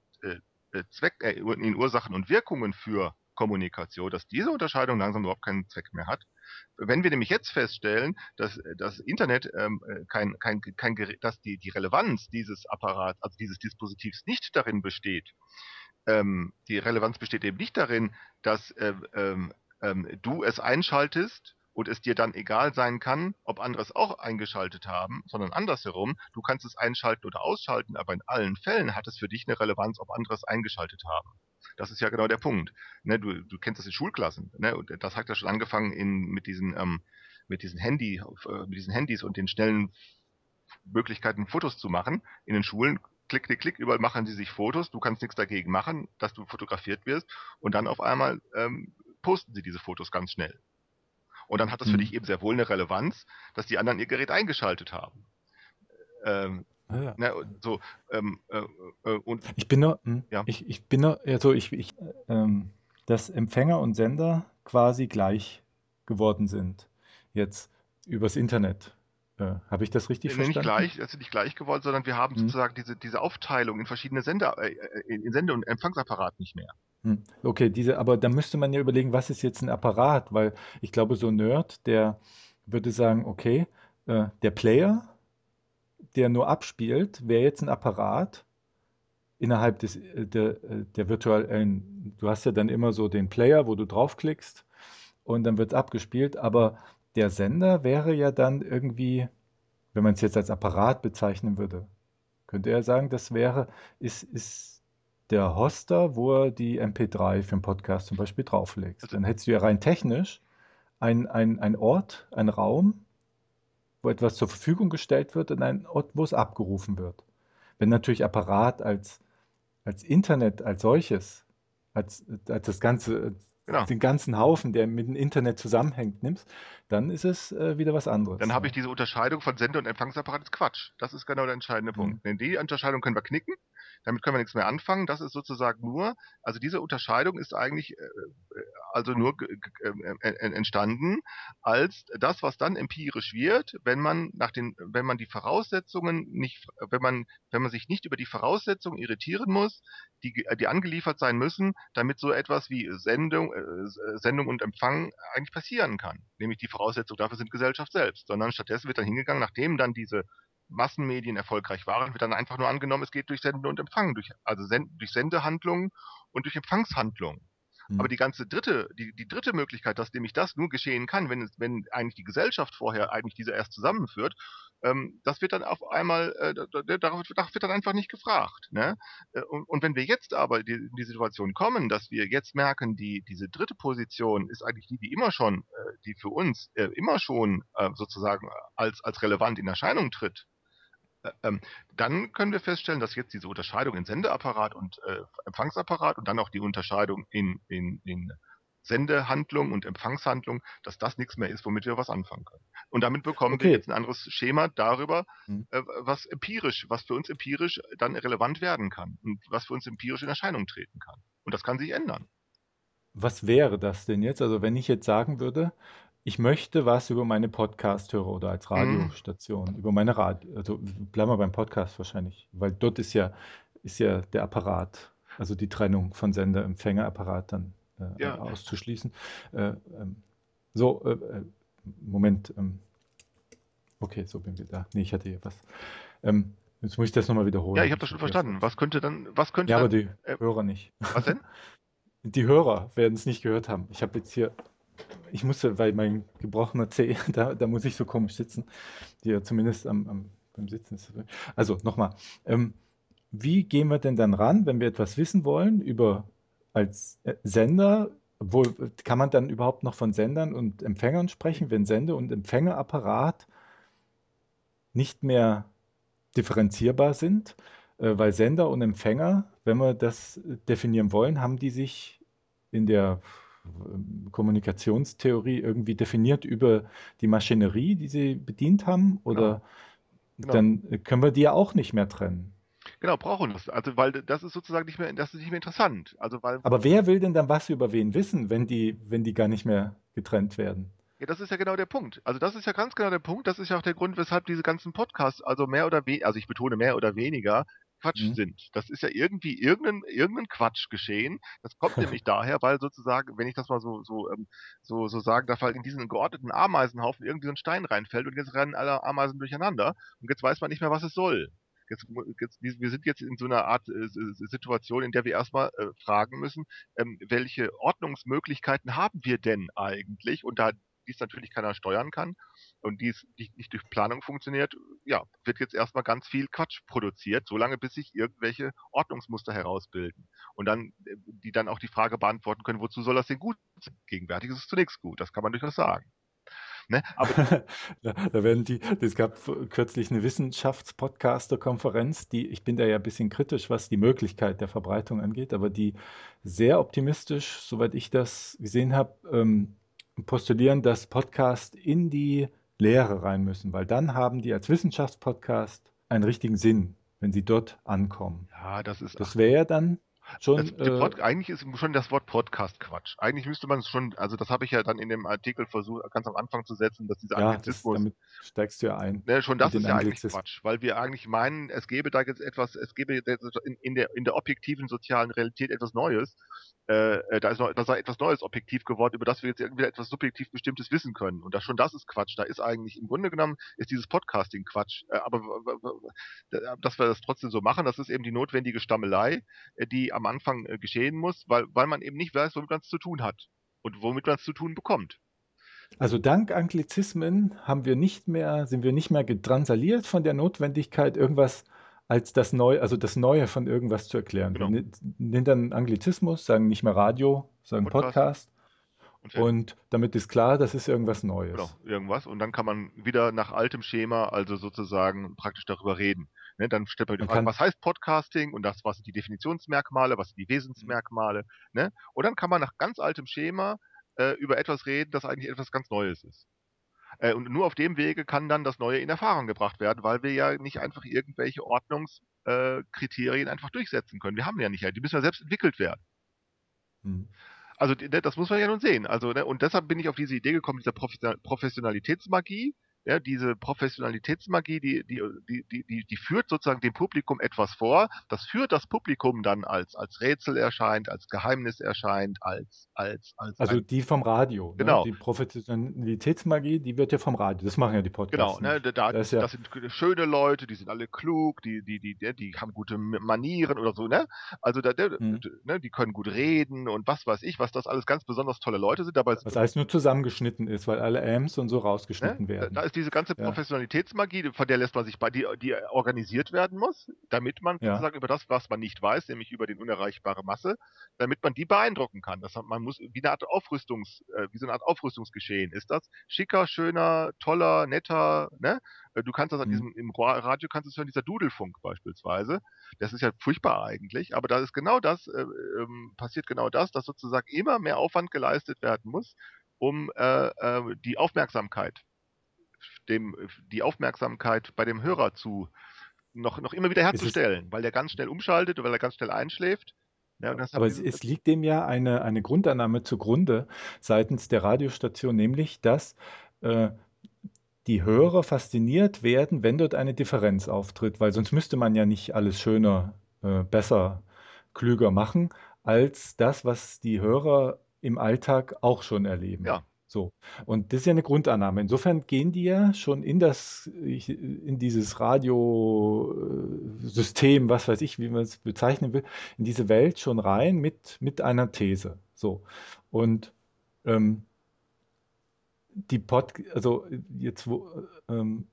Zweck, äh, in Ursachen und Wirkungen für Kommunikation, dass diese Unterscheidung langsam überhaupt keinen Zweck mehr hat. Wenn wir nämlich jetzt feststellen, dass äh, das Internet ähm, kein, kein, kein dass die, die Relevanz dieses Apparats, also dieses Dispositivs nicht darin besteht, ähm, die Relevanz besteht eben nicht darin, dass äh, ähm, ähm, du es einschaltest und es dir dann egal sein kann, ob andere es auch eingeschaltet haben, sondern andersherum, du kannst es einschalten oder ausschalten, aber in allen Fällen hat es für dich eine Relevanz, ob andere es eingeschaltet haben. Das ist ja genau der Punkt. Ne, du, du kennst das in Schulklassen, ne, und das hat ja schon angefangen in, mit diesen, ähm, mit diesen Handy, äh, mit diesen Handys und den schnellen Möglichkeiten, Fotos zu machen. In den Schulen klick, klick, klick, überall machen sie sich Fotos, du kannst nichts dagegen machen, dass du fotografiert wirst und dann auf einmal ähm, posten sie diese Fotos ganz schnell. Und dann hat das für mhm. dich eben sehr wohl eine Relevanz, dass die anderen ihr Gerät eingeschaltet haben. Ähm, ah, ja. ne, so, ähm, äh, äh, und, ich bin nur, hm, ja. ich, ich bin nur, also ich, ich ähm, dass Empfänger und Sender quasi gleich geworden sind. jetzt übers Internet. Äh, Habe ich das richtig Nee, verstanden? Nicht gleich, das ist nicht gleich gewollt, sondern wir haben Hm. sozusagen diese, diese Aufteilung in verschiedene Sender, äh, in in Sende- und Empfangsapparat nicht mehr. Hm, Okay, diese, aber da müsste man ja überlegen, was ist jetzt ein Apparat, weil ich glaube, so ein Nerd, der würde sagen, okay, äh, der Player, der nur abspielt, wäre jetzt ein Apparat innerhalb des, äh, der, äh, der virtuellen, du hast ja dann immer so den Player, wo du draufklickst und dann wird es abgespielt, aber der Sender wäre ja dann irgendwie, wenn man es jetzt als Apparat bezeichnen würde, könnte er sagen, das wäre, ist, ist der Hoster, wo er die MP3 für einen Podcast zum Beispiel drauflegt. Also- Dann hättest du ja rein technisch ein, ein, Ort, einen Raum, wo etwas zur Verfügung gestellt wird und ein Ort, wo es abgerufen wird. Wenn natürlich Apparat als, als Internet als solches, als, als das ganze, Genau. den ganzen Haufen, der mit dem Internet zusammenhängt, nimmst, dann ist es äh, wieder was anderes. Dann habe ich diese Unterscheidung von Sende- und Empfangsapparat ist Quatsch. Das ist genau der entscheidende Mhm. Punkt. Denn die Unterscheidung können wir knicken, damit können wir nichts mehr anfangen. Das ist sozusagen nur, also diese Unterscheidung ist eigentlich äh, äh, also nur ge- äh, äh, entstanden als das, was dann empirisch wird, wenn man nach den, wenn man die Voraussetzungen nicht, wenn man, wenn man sich nicht über die Voraussetzungen irritieren muss, die, die angeliefert sein müssen, damit so etwas wie Sendung, äh, Sendung und Empfang eigentlich passieren kann. Nämlich die Voraussetzung dafür sind Gesellschaft selbst. Sondern stattdessen wird dann hingegangen, nachdem dann diese Massenmedien erfolgreich waren, wird dann einfach nur angenommen, es geht durch Senden und Empfangen, durch, also Send, durch Sendehandlungen und durch Empfangshandlungen. Hm. Aber die ganze dritte, die, die dritte Möglichkeit, dass nämlich das nur geschehen kann, wenn es, wenn eigentlich die Gesellschaft vorher eigentlich diese erst zusammenführt, ähm, das wird dann auf einmal, äh, da- da- darauf, wird dann einfach nicht gefragt. Ne? Äh, Und, und wenn wir jetzt aber die, in die Situation kommen, dass wir jetzt merken, die, diese dritte Position ist eigentlich die, die immer schon, äh, die für uns äh, immer schon äh, sozusagen als, als relevant in Erscheinung tritt, ähm, dann können wir feststellen, dass jetzt diese Unterscheidung in Sendeapparat und äh, Empfangsapparat und dann auch die Unterscheidung in, in, in Sendehandlung und Empfangshandlung, dass das nichts mehr ist, womit wir was anfangen können. Und damit bekommen wir Okay. jetzt ein anderes Schema darüber, Hm. äh, was empirisch, was für uns empirisch dann relevant werden kann und was für uns empirisch in Erscheinung treten kann. Und das kann sich ändern. Was wäre das denn jetzt? Also wenn ich jetzt sagen würde, ich möchte was über meine Podcast-Hörer oder als Mhm. Radiostation, über meine Radio, also bleiben wir beim Podcast wahrscheinlich, weil dort ist ja, ist ja der Apparat, also die Trennung von Sender-Empfängerapparat dann äh, Ja. auszuschließen. Äh, ähm, so, äh, äh, Moment, ähm, okay, so bin wir da. Nee, ich hatte hier was. Ähm, jetzt muss ich das nochmal wiederholen. Ja, ich habe das schon verstanden. Was könnte dann, was könnte Ja, aber dann, die äh, Hörer nicht. was denn? Die Hörer werden es nicht gehört haben. Ich habe jetzt hier, ich musste, weil mein gebrochener Zeh, da, da muss ich so komisch sitzen, hier zumindest am, am, beim Sitzen. Also nochmal, ähm, wie gehen wir denn dann ran, wenn wir etwas wissen wollen über als äh, Sender? Wo kann man dann überhaupt noch von Sendern und Empfängern sprechen, wenn Sende- und Empfängerapparat nicht mehr differenzierbar sind? Äh, weil Sender und Empfänger, wenn wir das definieren wollen, haben die sich in der Kommunikationstheorie irgendwie definiert über die Maschinerie, die sie bedient haben? Oder Genau. dann äh, können wir die ja auch nicht mehr trennen. Genau, brauchen das. Also, weil das ist sozusagen nicht mehr, das ist nicht mehr interessant. Also, weil, Aber wer will denn dann was über wen wissen, wenn die, wenn die gar nicht mehr getrennt werden? ja, das ist ja genau der Punkt. Also, das ist ja ganz genau der Punkt. Das ist ja auch der Grund, weshalb diese ganzen Podcasts, also mehr oder weniger, also ich betone mehr oder weniger, Quatsch Mhm. sind. Das ist ja irgendwie irgendein, irgendein Quatsch geschehen. Das kommt nämlich daher, weil sozusagen, wenn ich das mal so, so, ähm, so, so sagen darf, halt in diesen geordneten Ameisenhaufen irgendwie so ein Stein reinfällt und jetzt rennen alle Ameisen durcheinander und jetzt weiß man nicht mehr, was es soll. Jetzt, jetzt, wir sind jetzt in so einer Art äh, Situation, in der wir erstmal äh, fragen müssen, ähm, welche Ordnungsmöglichkeiten haben wir denn eigentlich? Und da dies natürlich keiner steuern kann und dies nicht, nicht durch Planung funktioniert, ja, wird jetzt erstmal ganz viel Quatsch produziert, solange bis sich irgendwelche Ordnungsmuster herausbilden. Und dann, äh, die dann auch die Frage beantworten können, wozu soll das denn gut sein? Gegenwärtig ist es zunächst gut, das kann man durchaus sagen. Ne? Da, da werden die, es gab kürzlich eine Wissenschaftspodcaster-Konferenz, die, ich bin da ja ein bisschen kritisch, was die Möglichkeit der Verbreitung angeht, aber die sehr optimistisch, soweit ich das gesehen habe, ähm, postulieren, dass Podcast in die Lehre rein müssen, weil dann haben die als Wissenschaftspodcast einen richtigen Sinn, wenn sie dort ankommen. ja, das ist Das wäre ja dann schon. Das, Äh, Pod, eigentlich ist schon das Wort Podcast Quatsch. Eigentlich müsste man es schon, also das habe ich ja dann in dem Artikel versucht, ganz am Anfang zu setzen, dass dieser ja, das, Anglizismus, damit steigst du ja ein. ne, schon das ist ja eigentlich. Quatsch, weil wir eigentlich meinen, es gäbe da jetzt etwas, es gäbe in, in, der, in der objektiven sozialen Realität etwas Neues. Äh, äh, da, ist noch, da sei etwas Neues objektiv geworden, über das wir jetzt irgendwie etwas subjektiv Bestimmtes wissen können. Und das schon das ist Quatsch. Da ist eigentlich im Grunde genommen ist dieses Podcasting Quatsch. Äh, aber dass wir das trotzdem so machen, das ist eben die notwendige Stammelei, äh, die am Anfang äh, geschehen muss, weil, weil man eben nicht weiß, womit man es zu tun hat und womit man es zu tun bekommt. Also dank Anglizismen haben wir nicht mehr, sind wir nicht mehr gedrangsaliert von der Notwendigkeit, irgendwas als das Neue, also das Neue von irgendwas zu erklären. Genau. Wir ne- nennen dann Anglizismus, sagen nicht mehr Radio, sagen Podcast. Podcast. Und. Und damit ist klar, das ist irgendwas Neues. Genau, irgendwas. Und dann kann man wieder nach altem Schema, also sozusagen praktisch darüber reden. Ne, dann stellt man die Frage, was heißt Podcasting und das, was sind die Definitionsmerkmale, was sind die Wesensmerkmale. Ne? Und dann kann man nach ganz altem Schema äh, über etwas reden, das eigentlich etwas ganz Neues ist. Äh, und nur auf dem Wege kann dann das Neue in Erfahrung gebracht werden, weil wir ja nicht einfach irgendwelche Ordnungskriterien äh, einfach durchsetzen können. Wir haben ja nicht, die müssen ja selbst entwickelt werden. Hm. Also das muss man ja nun sehen. Also ne, und deshalb bin ich auf diese Idee gekommen, dieser Professional- Professionalitätsmagie. Ja, diese Professionalitätsmagie, die, die, die, die, die, führt sozusagen dem Publikum etwas vor. Das führt das Publikum dann als, als Rätsel erscheint, als Geheimnis erscheint, als, als, als Also die vom Radio. Genau. Ne? Die Professionalitätsmagie, die wird ja vom Radio. Das machen ja die Podcasts. Genau, ne, da, Das das, ja- sind schöne Leute, die sind alle klug, die, die, die, die, haben gute Manieren oder so, ne? Also da, Mhm. ne, die können gut reden und was weiß ich, was das alles ganz besonders tolle Leute sind. Dabei Was alles nur zusammengeschnitten ist, weil alle Ams und so rausgeschnitten Ne? werden. Da ist diese ganze. Professionalitätsmagie, von der lässt man sich bei, die, die organisiert werden muss, damit man Ja. sozusagen über das, was man nicht weiß, nämlich über die unerreichbare Masse, damit man die beeindrucken kann. Das, hat- man muss wie eine Art Aufrüstungs, äh, wie so eine Art Aufrüstungsgeschehen ist das. Schicker, schöner, toller, netter, ne? Äh, Du kannst das an Mhm. diesem, im Ra- Radio kannst du es hören, dieser Dudelfunk beispielsweise. Das ist ja furchtbar eigentlich, aber da ist genau das, äh, ähm, passiert genau das, dass sozusagen immer mehr Aufwand geleistet werden muss, um äh, äh, die Aufmerksamkeit dem die Aufmerksamkeit bei dem Hörer zu noch, noch immer wieder herzustellen, weil der ganz schnell umschaltet, weil er ganz schnell einschläft. Ja, Aber es, es liegt dem ja eine, eine Grundannahme zugrunde seitens der Radiostation, nämlich, dass äh, die Hörer fasziniert werden, wenn dort eine Differenz auftritt, weil sonst müsste man ja nicht alles schöner, äh, besser, klüger machen, als das, was die Hörer im Alltag auch schon erleben. Ja. So. Und das ist ja eine Grundannahme. Insofern gehen die ja schon in das, in dieses Radiosystem, was weiß ich, wie man es bezeichnen will, in diese Welt schon rein mit, mit einer These. So. Und ähm, die Pod, also jetzt wo, ähm,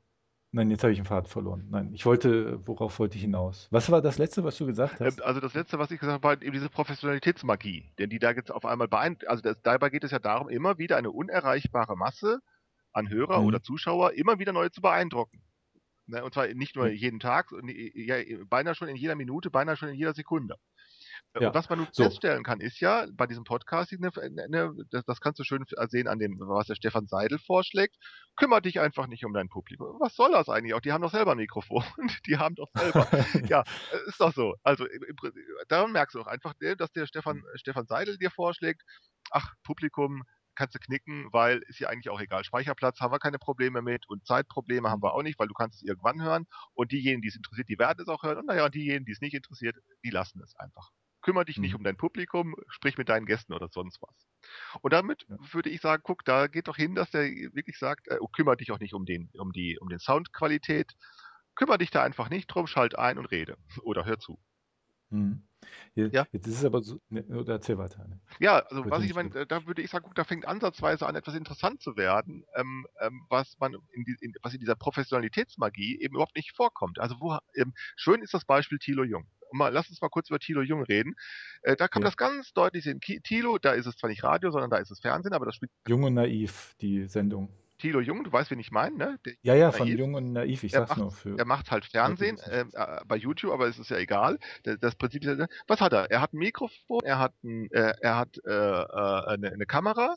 nein, jetzt habe ich den Faden verloren. Nein, ich wollte, worauf wollte ich hinaus? Was war das letzte, was du gesagt hast? Ähm, Also das letzte, was ich gesagt habe, war eben diese Professionalitätsmagie, denn die da jetzt auf einmal beeint, also das, dabei geht es ja darum, immer wieder eine unerreichbare Masse an Hörer Mhm. oder Zuschauer immer wieder neu zu beeindrucken. Ne, und zwar nicht nur Mhm. jeden Tag, ja, beinahe schon in jeder Minute, beinahe schon in jeder Sekunde. Äh, Ja, Und was man nun so. feststellen kann, ist ja bei diesem Podcasting, ne, ne, das, das kannst du schön sehen an dem, was der Stefan Seidel vorschlägt. Kümmere dich einfach nicht um dein Publikum. Was soll das eigentlich auch? Die haben doch selber ein Mikrofon. Die haben doch selber. ja, äh, ist doch so. Also daran merkst du auch einfach, ne, dass der Stefan, Stefan Seidel dir vorschlägt, ach, Publikum, kannst du knicken, weil ist ja eigentlich auch egal. Speicherplatz haben wir keine Probleme mit und Zeitprobleme haben wir auch nicht, weil du kannst es irgendwann hören. Und diejenigen, die es interessiert, die werden es auch hören. Und naja, diejenigen, die es nicht interessiert, die lassen es einfach. Kümmere dich nicht Mhm. um dein Publikum, sprich mit deinen Gästen oder sonst was. Und damit Ja. würde ich sagen, guck, da geht doch hin, dass der wirklich sagt, äh, kümmere dich auch nicht um den, um die, um den Soundqualität. Kümmere dich da einfach nicht drum, schalt ein und rede. Oder hör zu. Hm. Je- Ja. Jetzt ist es aber so, ne, erzähl weiter. Ne? Ja, also was ich meine, da würde ich sagen, guck, da fängt ansatzweise an, etwas interessant zu werden, ähm, ähm, was man in, die, in, was in dieser Professionalitätsmagie eben überhaupt nicht vorkommt. Also wo ähm, schön ist das Beispiel Thilo Jung. Mal, lass uns mal kurz über Thilo Jung reden. Äh, da kann man Ja. das ganz deutlich sehen. Thilo, da ist es zwar nicht Radio, sondern da ist es Fernsehen, aber das spielt Jung und naiv, die Sendung. Thilo Jung, du weißt, wen ich meine, ne? Der, Ja, ja, von. Jung und naiv, ich sag's macht- nur für. er macht halt Fernsehen ähm, äh, bei YouTube, aber es ist ja egal. Das, das Prinzip ist ja, was hat er? Er hat ein Mikrofon, er hat ein, äh, er hat äh, äh, eine, eine Kamera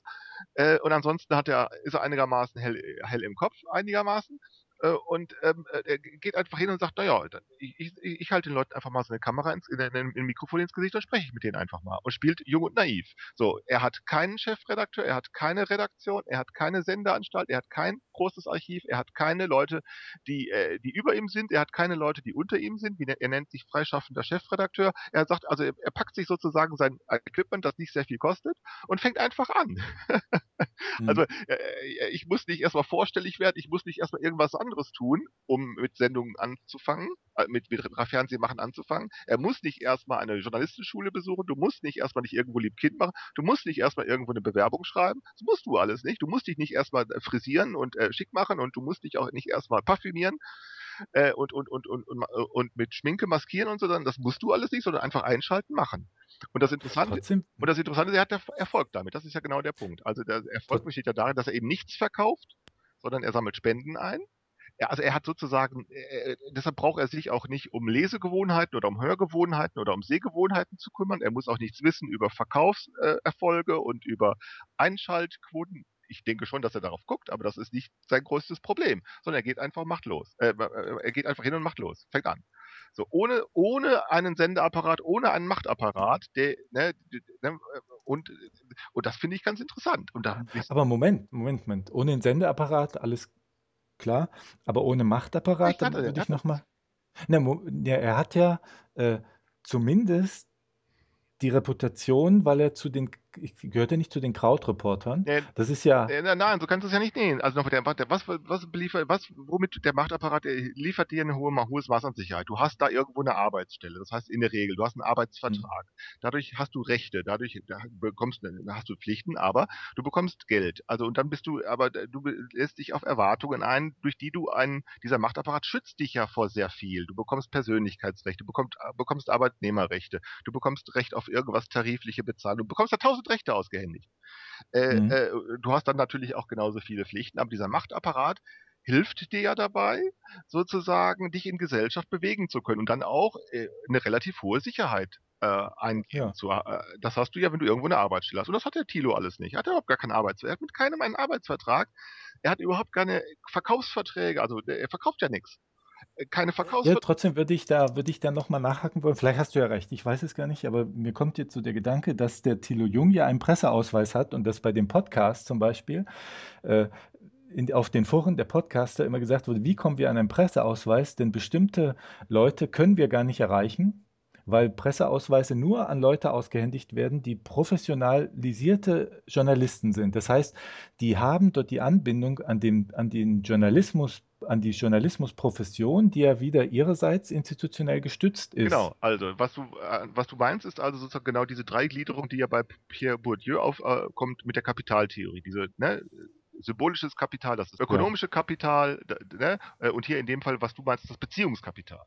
äh, und ansonsten hat er ist er einigermaßen hell, hell im Kopf einigermaßen Äh, und ähm, äh, er geht einfach hin und sagt, naja, ich, ich, ich halte den Leuten einfach mal so eine Kamera ins, in, in, in Mikrofon ins Gesicht, dann spreche ich mit denen einfach mal und spielt jung und naiv. So, er hat keinen Chefredakteur, er hat keine Redaktion, er hat keine Sendeanstalt, er hat kein großes Archiv, er hat keine Leute, die, äh, die über ihm sind, er hat keine Leute, die unter ihm sind, wie, er nennt sich freischaffender Chefredakteur. Er sagt, also er, er packt sich sozusagen sein Equipment, das nicht sehr viel kostet und fängt einfach an. Also äh, ich muss nicht erstmal vorstellig werden, ich muss nicht erstmal irgendwas anderes tun, um mit Sendungen anzufangen, äh, mit, mit Fernsehmachen anzufangen. Er muss nicht erstmal eine Journalistenschule besuchen, du musst nicht erstmal nicht irgendwo lieb Kind machen, du musst nicht erstmal irgendwo eine Bewerbung schreiben, das musst du alles nicht. Du musst dich nicht erstmal äh, frisieren und äh, schick machen und du musst dich auch nicht erstmal parfümieren. Äh, und, und, und, und, und, und mit Schminke maskieren und so, dann das musst du alles nicht, sondern einfach einschalten, machen. Und das Interessante, und das Interessante ist, er hat Erfolg damit. Das ist ja genau der Punkt. Also der Erfolg besteht ja darin, dass er eben nichts verkauft, sondern er sammelt Spenden ein also er hat sozusagen, äh, deshalb braucht er sich auch nicht um Lesegewohnheiten oder um Hörgewohnheiten oder um Sehgewohnheiten zu kümmern. Er muss auch nichts wissen über Verkaufserfolge äh, und über Einschaltquoten. Ich denke schon, dass er darauf guckt, aber das ist nicht sein größtes Problem, sondern er geht einfach macht los. Äh, äh, er geht einfach hin und macht los, fängt an. So, ohne, ohne einen Sendeapparat, ohne einen Machtapparat, der, ne, ne, und, und das finde ich ganz interessant. Da, aber Moment, Moment, Moment. Ohne einen Sendeapparat, alles klar, aber ohne Machtapparat, dann würde ich nochmal. Na, ja, er hat ja äh, zumindest die Reputation, weil er zu den ich gehörte nicht zu den Krautreportern. Nee, das ist ja. Nee, nein, so kannst du es ja nicht nehmen. Also der, der was, was beliefert, was, womit der Machtapparat der liefert dir ein hohe, hohes Maß an Sicherheit. Du hast da irgendwo eine Arbeitsstelle. Das heißt in der Regel, du hast einen Arbeitsvertrag. Mhm. Dadurch hast du Rechte, dadurch da bekommst hast du Pflichten, aber du bekommst Geld. Also und dann bist du, aber du lässt dich auf Erwartungen ein, durch die du einen, dieser Machtapparat schützt dich ja vor sehr viel. Du bekommst Persönlichkeitsrechte, du bekommst, bekommst Arbeitnehmerrechte, du bekommst Recht auf irgendwas tarifliche Bezahlung, du bekommst da tausend tausend Rechte ausgehändigt. Äh, mhm. äh, du hast dann natürlich auch genauso viele Pflichten, aber dieser Machtapparat hilft dir ja dabei, sozusagen dich in Gesellschaft bewegen zu können und dann auch äh, eine relativ hohe Sicherheit äh, eingehen ja. zu. Äh, das hast du ja, wenn du irgendwo eine Arbeitsstelle hast. Und das hat der Thilo alles nicht. Er hat überhaupt gar keinen Arbeitsvertrag. Er hat mit keinem einen Arbeitsvertrag. Er hat überhaupt keine Verkaufsverträge. Also er verkauft ja nichts keine Verkaufs Ja, trotzdem würde ich da, würde ich da nochmal nachhaken wollen. Vielleicht hast du ja recht, ich weiß es gar nicht, aber mir kommt jetzt so der Gedanke, dass der Thilo Jung ja einen Presseausweis hat und dass bei dem Podcast zum Beispiel äh, in, auf den Foren der Podcaster immer gesagt wurde, wie kommen wir an einen Presseausweis? Denn bestimmte Leute können wir gar nicht erreichen, weil Presseausweise nur an Leute ausgehändigt werden, die professionalisierte Journalisten sind. Das heißt, die haben dort die Anbindung an den, an den Journalismus an die Journalismusprofession, die ja wieder ihrerseits institutionell gestützt ist. Genau, also was du, äh, was du meinst, ist also sozusagen genau diese Dreigliederung, die ja bei Pierre Bourdieu aufkommt äh, mit der Kapitaltheorie. Diese ne, symbolisches Kapital, das ist ökonomische ja. Kapital, ne, äh, und hier in dem Fall, was du meinst, das Beziehungskapital.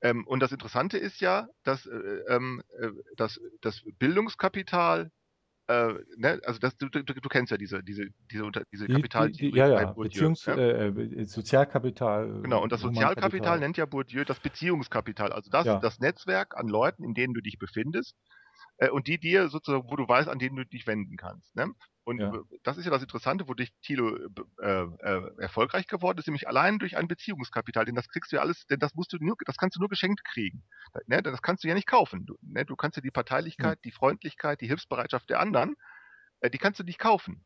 Ähm, und das Interessante ist ja, dass äh, ähm, äh, das, das Bildungskapital äh, ne, also das, du, du, du, kennst ja diese, diese, diese, diese Kapital. Die, die, ja, ja, Beziehungs-, ja? Äh, äh Sozialkapital. Genau, und das Sozialkapital nennt ja Bourdieu das Beziehungskapital. Also das, ja. das Netzwerk an Leuten, in denen du dich befindest, äh, und die dir sozusagen, wo du weißt, an denen du dich wenden kannst. Ne? Und ja. das ist ja das Interessante, wodurch Thilo äh, äh, erfolgreich geworden ist, nämlich allein durch ein Beziehungskapital. Denn das kriegst du ja alles, denn das musst du nur, das kannst du nur geschenkt kriegen. Ne? Das kannst du ja nicht kaufen. Du, ne? du kannst ja die Parteilichkeit, ja. die Freundlichkeit, die Hilfsbereitschaft der anderen, äh, die kannst du nicht kaufen.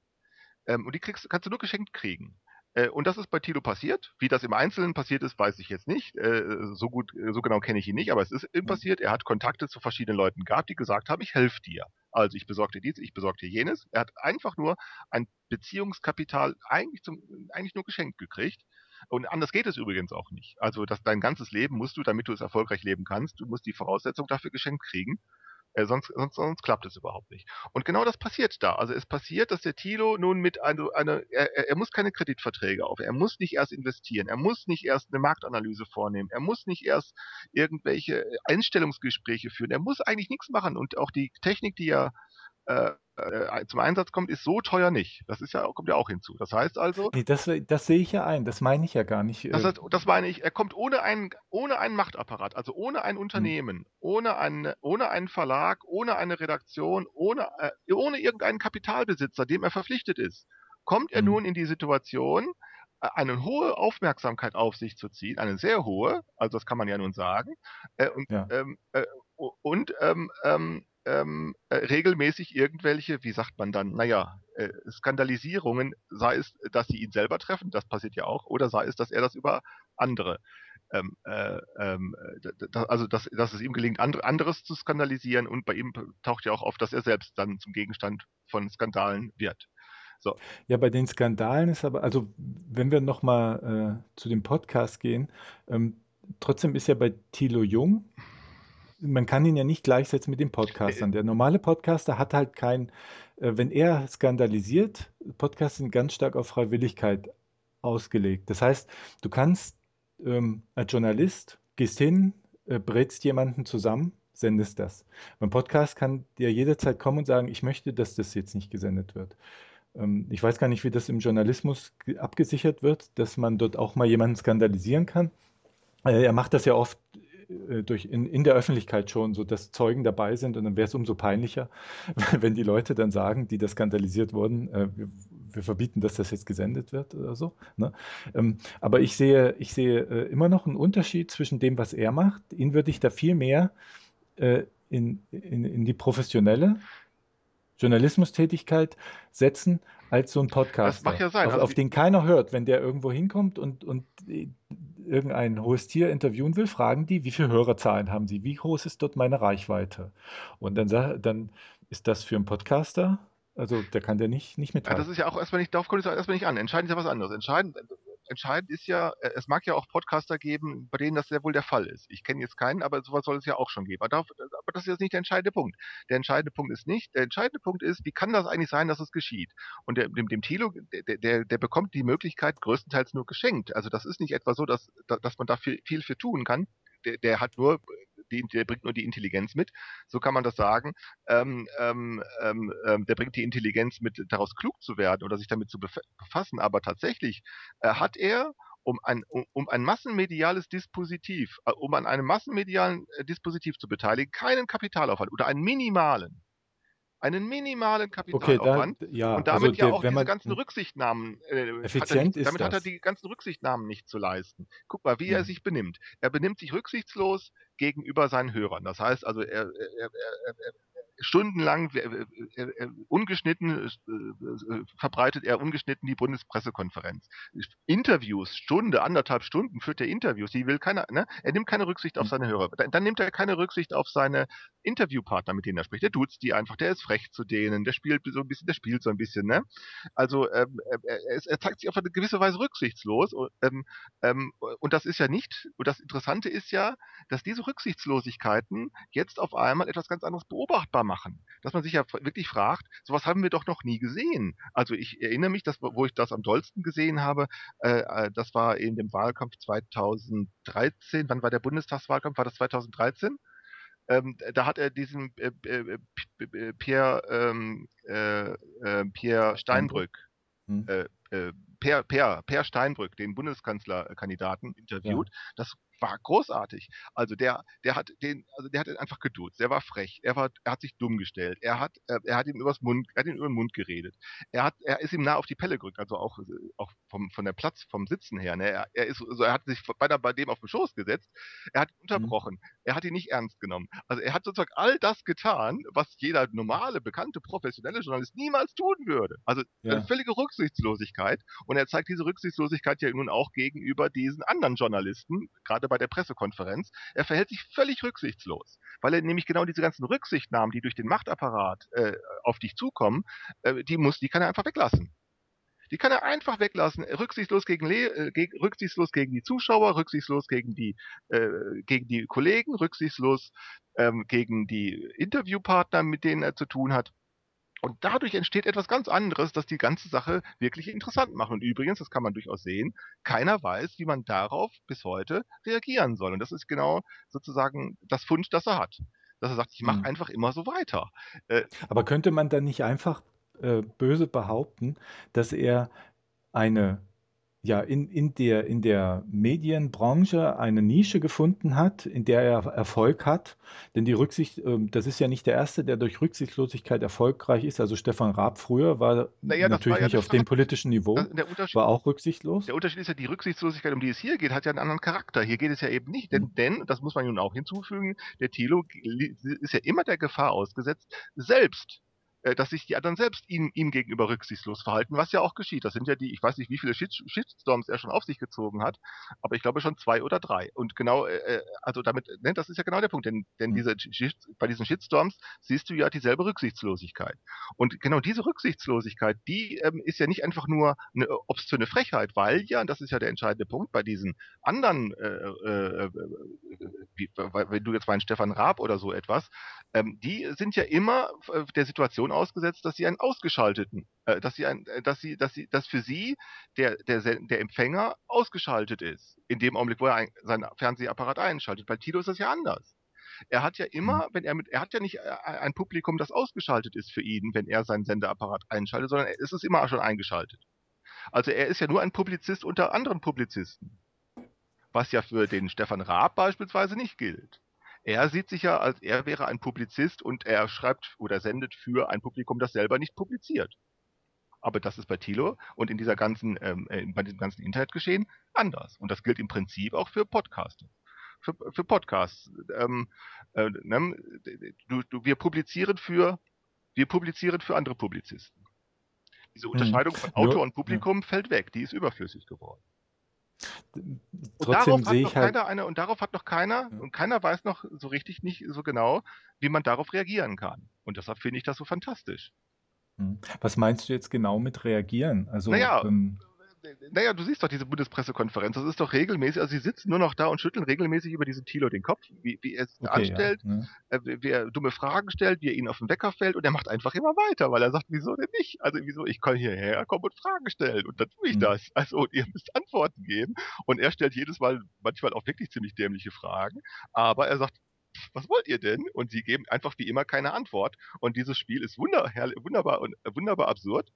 Ähm, und die kriegst, kannst du nur geschenkt kriegen. Äh, und das ist bei Tilo passiert. Wie das im Einzelnen passiert ist, weiß ich jetzt nicht. Äh, so gut, äh, so genau kenne ich ihn nicht, aber es ist ihm passiert. Er hat Kontakte zu verschiedenen Leuten gehabt, die gesagt haben, ich helfe dir. Also ich besorge dir dies, ich besorge dir jenes. Er hat einfach nur ein Beziehungskapital eigentlich, zum, eigentlich nur geschenkt gekriegt. Und anders geht es übrigens auch nicht. Also das, dein ganzes Leben musst du, damit du es erfolgreich leben kannst, du musst die Voraussetzung dafür geschenkt kriegen. Äh, sonst, sonst, sonst klappt es überhaupt nicht. Und genau das passiert da. Also es passiert, dass der Tilo nun mit einer, eine, er, er muss keine Kreditverträge auf, er muss nicht erst investieren, er muss nicht erst eine Marktanalyse vornehmen, er muss nicht erst irgendwelche Einstellungsgespräche führen, er muss eigentlich nichts machen. Und auch die Technik, die er äh, äh, zum Einsatz kommt, ist so teuer nicht. Das ist ja, kommt ja auch hinzu. Das heißt also. Nee, das, das sehe ich ja ein, das meine ich ja gar nicht. Das, heißt, das meine ich, er kommt ohne einen, ohne einen Machtapparat, also ohne ein hm. Unternehmen, hm. ohne, einen, ohne einen Verlag, ohne eine Redaktion, ohne, äh, ohne irgendeinen Kapitalbesitzer, dem er verpflichtet ist, kommt er hm. nun in die Situation, eine hohe Aufmerksamkeit auf sich zu ziehen, eine sehr hohe, also das kann man ja nun sagen, äh, und, Ja. ähm, äh, und ähm, ähm, ähm, äh, regelmäßig irgendwelche, wie sagt man dann, naja, äh, Skandalisierungen, sei es, dass sie ihn selber treffen, das passiert ja auch, oder sei es, dass er das über andere ähm, äh, ähm, d- also dass, dass es ihm gelingt, andre, anderes zu skandalisieren und bei ihm taucht ja auch auf, dass er selbst dann zum Gegenstand von Skandalen wird. Ja, bei den Skandalen ist aber, also wenn wir nochmal äh, zu dem Podcast gehen, ähm, trotzdem ist ja bei Thilo Jung, man kann ihn ja nicht gleichsetzen mit den Podcastern. Der normale Podcaster hat halt kein, äh, wenn er skandalisiert, Podcasts sind ganz stark auf Freiwilligkeit ausgelegt. Das heißt, du kannst ähm, als Journalist, gehst hin, äh, brätst jemanden zusammen, sendest das. Beim Podcast kann der jederzeit kommen und sagen, ich möchte, dass das jetzt nicht gesendet wird. Ähm, ich weiß gar nicht, wie das im Journalismus ge- abgesichert wird, dass man dort auch mal jemanden skandalisieren kann. Äh, Er macht das ja oft durch in, in der Öffentlichkeit schon, so dass Zeugen dabei sind und dann wäre es umso peinlicher, wenn die Leute dann sagen, die da skandalisiert wurden, äh, wir, wir verbieten, dass das jetzt gesendet wird oder so. Ne? Ähm, aber ich sehe, ich sehe äh, immer noch einen Unterschied zwischen dem, was er macht. Ihn würde ich da viel mehr äh, in, in, in die professionelle Journalismustätigkeit setzen als so ein Podcast, ja auf, Also auf den keiner hört. Wenn der irgendwo hinkommt und, und äh, irgendein hohes Tier interviewen will, fragen die, wie viele Hörerzahlen haben sie? Wie groß ist dort meine Reichweite? Und dann, dann ist das für einen Podcaster, also der kann der nicht, nicht Ja, mithalten. das ist ja auch erstmal nicht, darauf kommt es auch erstmal nicht an. Entscheidend ist ja was anderes. Entscheidend, entscheidend ist ja, äh, es mag ja auch Podcaster geben, bei denen das sehr wohl der Fall ist. Ich kenne jetzt keinen, aber sowas soll es ja auch schon geben. Aber, das ist jetzt nicht der entscheidende Punkt. Der entscheidende Punkt ist nicht, der entscheidende Punkt ist, wie kann das eigentlich sein, dass es geschieht? Und der, dem, dem Thilo, der, der, der bekommt die Möglichkeit größtenteils nur geschenkt. Also das ist nicht etwa so, dass, dass man da viel, viel für tun kann. Der, der hat nur, die, der bringt nur die Intelligenz mit. So kann man das sagen ähm, ähm, ähm, ähm, der bringt die Intelligenz mit, daraus klug zu werden oder sich damit zu bef- befassen. Aber tatsächlich äh, hat er um ein, um, um ein massenmediales Dispositiv, äh, um an einem massenmedialen äh, Dispositiv zu beteiligen, keinen Kapitalaufwand oder einen minimalen, einen minimalen Okay, da, Kapitalaufwand. ja, und also damit ja der, auch wenn diese man, ganzen Rücksichtnahmen, äh, hat er Effizient ist damit hat er das. die ganzen Rücksichtnahmen nicht zu leisten. Guck mal, wie er Mhm. sich benimmt. Er benimmt sich rücksichtslos gegenüber seinen Hörern. Das heißt also, er, er, er, er, er stundenlang äh, äh, äh, ungeschnitten verbreitet er ungeschnitten die Bundespressekonferenz. Interviews, Stunde, anderthalb Stunden führt er Interviews, die will keiner, ne? Er nimmt keine Rücksicht auf Mhm. seine Hörer. Dann, dann nimmt er keine Rücksicht auf seine Interviewpartner, mit denen er spricht. Der duzt die einfach, der ist frech zu denen, der spielt so ein bisschen, der spielt so ein bisschen, ne? Also ähm, er, er, er zeigt sich auf eine gewisse Weise rücksichtslos. Und, ähm, ähm, und das ist ja nicht, und das Interessante ist ja, dass diese Rücksichtslosigkeiten jetzt auf einmal etwas ganz anderes beobachtbar machen. Dass man sich ja wirklich fragt, sowas haben wir doch noch nie gesehen. Also ich erinnere mich, dass, wo ich das am dollsten gesehen habe, äh, äh, das war in dem Wahlkampf 2013. Wann war der Bundestagswahlkampf? War das 2013? Ähm, da hat er diesen äh, äh, P- P- Pierre, ähm, äh, äh, Pierre Steinbrück, Hm. äh, äh, Per, per, per Steinbrück, den Bundeskanzlerkandidaten, interviewt. Das war großartig. Also der, der hat den, also der hat ihn einfach geduzt. Der war frech. Er war, er hat sich dumm gestellt. Er hat, äh, er hat ihm übers Mund, er hat ihn über den Mund geredet. Er hat, er ist ihm nah auf die Pelle gerückt, also auch, auch vom, von der Platz, vom Sitzen her. Ne? Er, er ist, also er hat sich beinahe bei dem auf den Schoß gesetzt. Er hat ihn unterbrochen. Er hat ihn nicht ernst genommen. Also er hat sozusagen all das getan, was jeder normale, bekannte, professionelle Journalist niemals tun würde. Also Ja. eine völlige Rücksichtslosigkeit. Und er zeigt diese Rücksichtslosigkeit ja nun auch gegenüber diesen anderen Journalisten, gerade bei der Pressekonferenz. Er verhält sich völlig rücksichtslos, weil er nämlich genau diese ganzen Rücksichtnahmen, die durch den Machtapparat äh, auf dich zukommen, äh, die muss, die kann er einfach weglassen. Die kann er einfach weglassen, rücksichtslos gegen, Le äh, geg rücksichtslos gegen die Zuschauer, rücksichtslos gegen die, äh, gegen die Kollegen, rücksichtslos ähm, gegen die Interviewpartner, mit denen er zu tun hat. Und dadurch entsteht etwas ganz anderes, das die ganze Sache wirklich interessant macht. Und übrigens, das kann man durchaus sehen, keiner weiß, wie man darauf bis heute reagieren soll. Und das ist genau sozusagen das Fund, das er hat. Dass er sagt, ich mache Hm. einfach immer so weiter. Äh, Aber könnte man dann nicht einfach äh, böse behaupten, dass er eine ja, in, in der, in der Medienbranche eine Nische gefunden hat, in der er Erfolg hat. Denn die Rücksicht, ähm, das ist ja nicht der Erste, der durch Rücksichtslosigkeit erfolgreich ist. Also Stefan Raab früher war Naja, natürlich war ja nicht auf dem politischen Niveau, war auch rücksichtslos. der Unterschied ist ja, die Rücksichtslosigkeit, um die es hier geht, hat ja einen anderen Charakter. Hier geht es ja eben nicht, denn, Mhm. denn das muss man nun auch hinzufügen, der Thilo li- ist ja immer der Gefahr ausgesetzt, selbst äh, dass sich die anderen selbst ihm, ihm gegenüber rücksichtslos verhalten, was ja auch geschieht. Das sind ja die, ich weiß nicht, wie viele Shit Shitstorms er schon auf sich gezogen hat, aber ich glaube schon zwei oder drei. Und genau, äh, äh, also damit, ne, das ist ja genau der Punkt, denn, denn Mhm. diese Shit, bei diesen Shitstorms siehst du ja dieselbe Rücksichtslosigkeit. Und genau diese Rücksichtslosigkeit, die ähm, ist ja nicht einfach nur eine obszöne Frechheit, weil ja, und das ist ja der entscheidende Punkt bei diesen anderen, äh, äh, äh, wie, wenn du jetzt meinst Stefan Raab oder so etwas, ähm, die sind ja immer äh, der Situation ausgesetzt, dass sie einen ausgeschalteten, äh, dass sie ein, äh, dass sie, dass sie, dass für sie der der der Empfänger ausgeschaltet ist in dem Augenblick, wo er ein, seinen Fernsehapparat einschaltet. Bei Tilo ist das ja anders. Er hat ja immer, wenn er mit, er hat ja nicht äh, ein Publikum, das ausgeschaltet ist für ihn, wenn er seinen Sendeapparat einschaltet, sondern es ist immer schon eingeschaltet. Also er ist ja nur ein Publizist unter anderen Publizisten. Was ja für den Stefan Raab beispielsweise nicht gilt. Er sieht sich ja als, er wäre ein Publizist und er schreibt oder sendet für ein Publikum, das selber nicht publiziert. Aber das ist bei Thilo und in dieser ganzen, ähm, äh, bei diesem ganzen Internetgeschehen anders. Und das gilt im Prinzip auch für Podcasts. Für, für Podcasts. Ähm, äh, ne, du, du, wir publizieren für, wir publizieren für andere Publizisten. Diese Unterscheidung von Nur- Autor und Publikum fällt weg. Die ist überflüssig geworden. Und Trotzdem darauf, hat sehe noch ich halt, keiner eine, und darauf hat noch keiner, Ja. und keiner weiß noch so richtig nicht so genau, wie man darauf reagieren kann. Und deshalb finde ich das so fantastisch. Hm. was meinst du jetzt genau mit reagieren? Also, Naja, ähm, Naja, du siehst doch diese Bundespressekonferenz, das ist doch regelmäßig, also sie sitzen nur noch da und schütteln regelmäßig über diesen Thilo den Kopf, wie, wie er es okay, anstellt, ja, ne? äh, wie er dumme Fragen stellt, wie er ihn auf den Wecker fällt und er macht einfach immer weiter, weil er sagt, wieso denn nicht? Also wieso, ich kann hierher kommen und Fragen stellen und dann tue ich Hm. das. Also und ihr müsst Antworten geben und er stellt jedes Mal manchmal auch wirklich ziemlich dämliche Fragen, aber er sagt, was wollt ihr denn? Und sie geben einfach wie immer keine Antwort und dieses Spiel ist wunder, herrlich- wunderbar und äh, wunderbar absurd.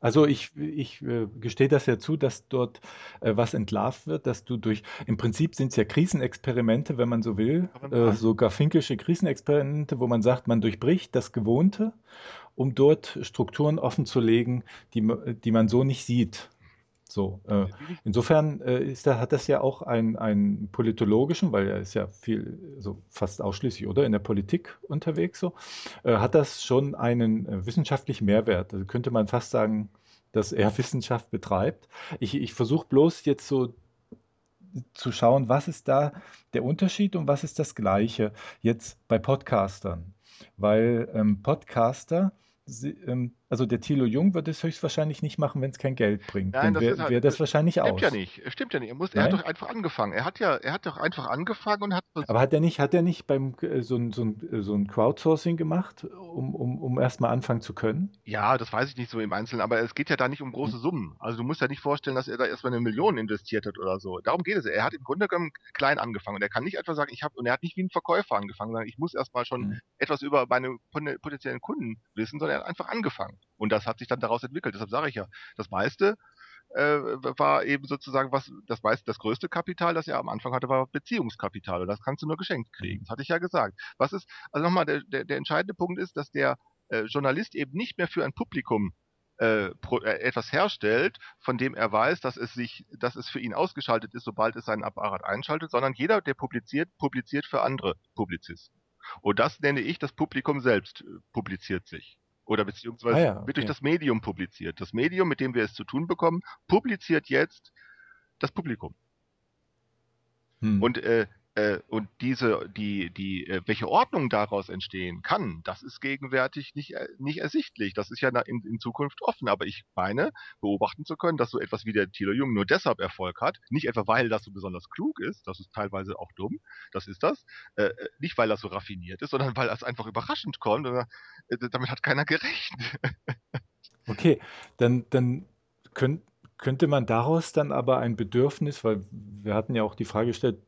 Also ich, ich äh, gestehe das ja zu, dass dort äh, was entlarvt wird, dass du durch, im Prinzip sind es ja Krisenexperimente, wenn man so will, äh, sogar finkische Krisenexperimente, wo man sagt, man durchbricht das Gewohnte, um dort Strukturen offenzulegen, die, die man so nicht sieht. So, äh, insofern äh, ist da, hat das ja auch einen, einen politologischen, weil er ist ja viel, so fast ausschließlich, oder, in der Politik unterwegs, so, äh, hat das schon einen äh, wissenschaftlichen Mehrwert. Also könnte man fast sagen, dass er Wissenschaft betreibt. Ich, ich versuche bloß jetzt so zu schauen, was ist da der Unterschied und was ist das Gleiche jetzt bei Podcastern. Weil ähm, Podcaster, sie, ähm, also der Thilo Jung wird es höchstwahrscheinlich nicht machen, wenn es kein Geld bringt. Nein, Dann das wäre halt- wär das wahrscheinlich Stimmt aus. ja nicht. Stimmt ja nicht. Er, muss, er hat doch einfach angefangen. Er hat ja, er hat doch einfach angefangen und hat Aber hat er nicht, hat er nicht beim äh, so ein, so ein, äh, so ein Crowdsourcing gemacht, um, um, um erstmal anfangen zu können? ja, das weiß ich nicht so im Einzelnen, aber es geht ja da nicht um große Summen. Also du musst ja nicht vorstellen, dass er da erstmal eine Million investiert hat oder so. Darum geht es. Er hat im Grunde genommen klein angefangen und er kann nicht etwa sagen, ich habe und er hat nicht wie ein Verkäufer angefangen, sondern ich muss erstmal schon Mhm. etwas über meine potenziellen Kunden wissen, sondern er hat einfach angefangen und das hat sich dann daraus entwickelt. Deshalb sage ich ja, das meiste äh, war eben sozusagen was, das meiste, das größte Kapital, das er am Anfang hatte, war Beziehungskapital und das kannst du nur geschenkt kriegen. Das hatte ich ja gesagt. Was ist, also nochmal, der, der, der entscheidende Punkt ist, dass der äh, Journalist eben nicht mehr für ein Publikum äh, äh, etwas herstellt, von dem er weiß, dass es sich, dass es für ihn ausgeschaltet ist, sobald es seinen Apparat einschaltet, sondern jeder, der publiziert, publiziert für andere Publizisten. Und das nenne ich, das Publikum selbst äh, publiziert sich. Oder beziehungsweise Ah ja, wird durch okay. das Medium publiziert. Das Medium, mit dem wir es zu tun bekommen, publiziert jetzt das Publikum. Hm. Und, äh, äh, und diese, die, die, äh, welche Ordnung daraus entstehen kann, das ist gegenwärtig nicht, äh, nicht ersichtlich. Das ist ja in, in Zukunft offen. Aber ich meine, beobachten zu können, dass so etwas wie der Thilo Jung nur deshalb Erfolg hat, nicht etwa weil das so besonders klug ist, das ist teilweise auch dumm, das ist das, äh, äh, nicht weil das so raffiniert ist, sondern weil das einfach überraschend kommt. Oder, äh, damit hat keiner gerechnet. Okay, dann, dann könnt, könnte man daraus dann aber ein Bedürfnis, weil wir hatten ja auch die Frage gestellt,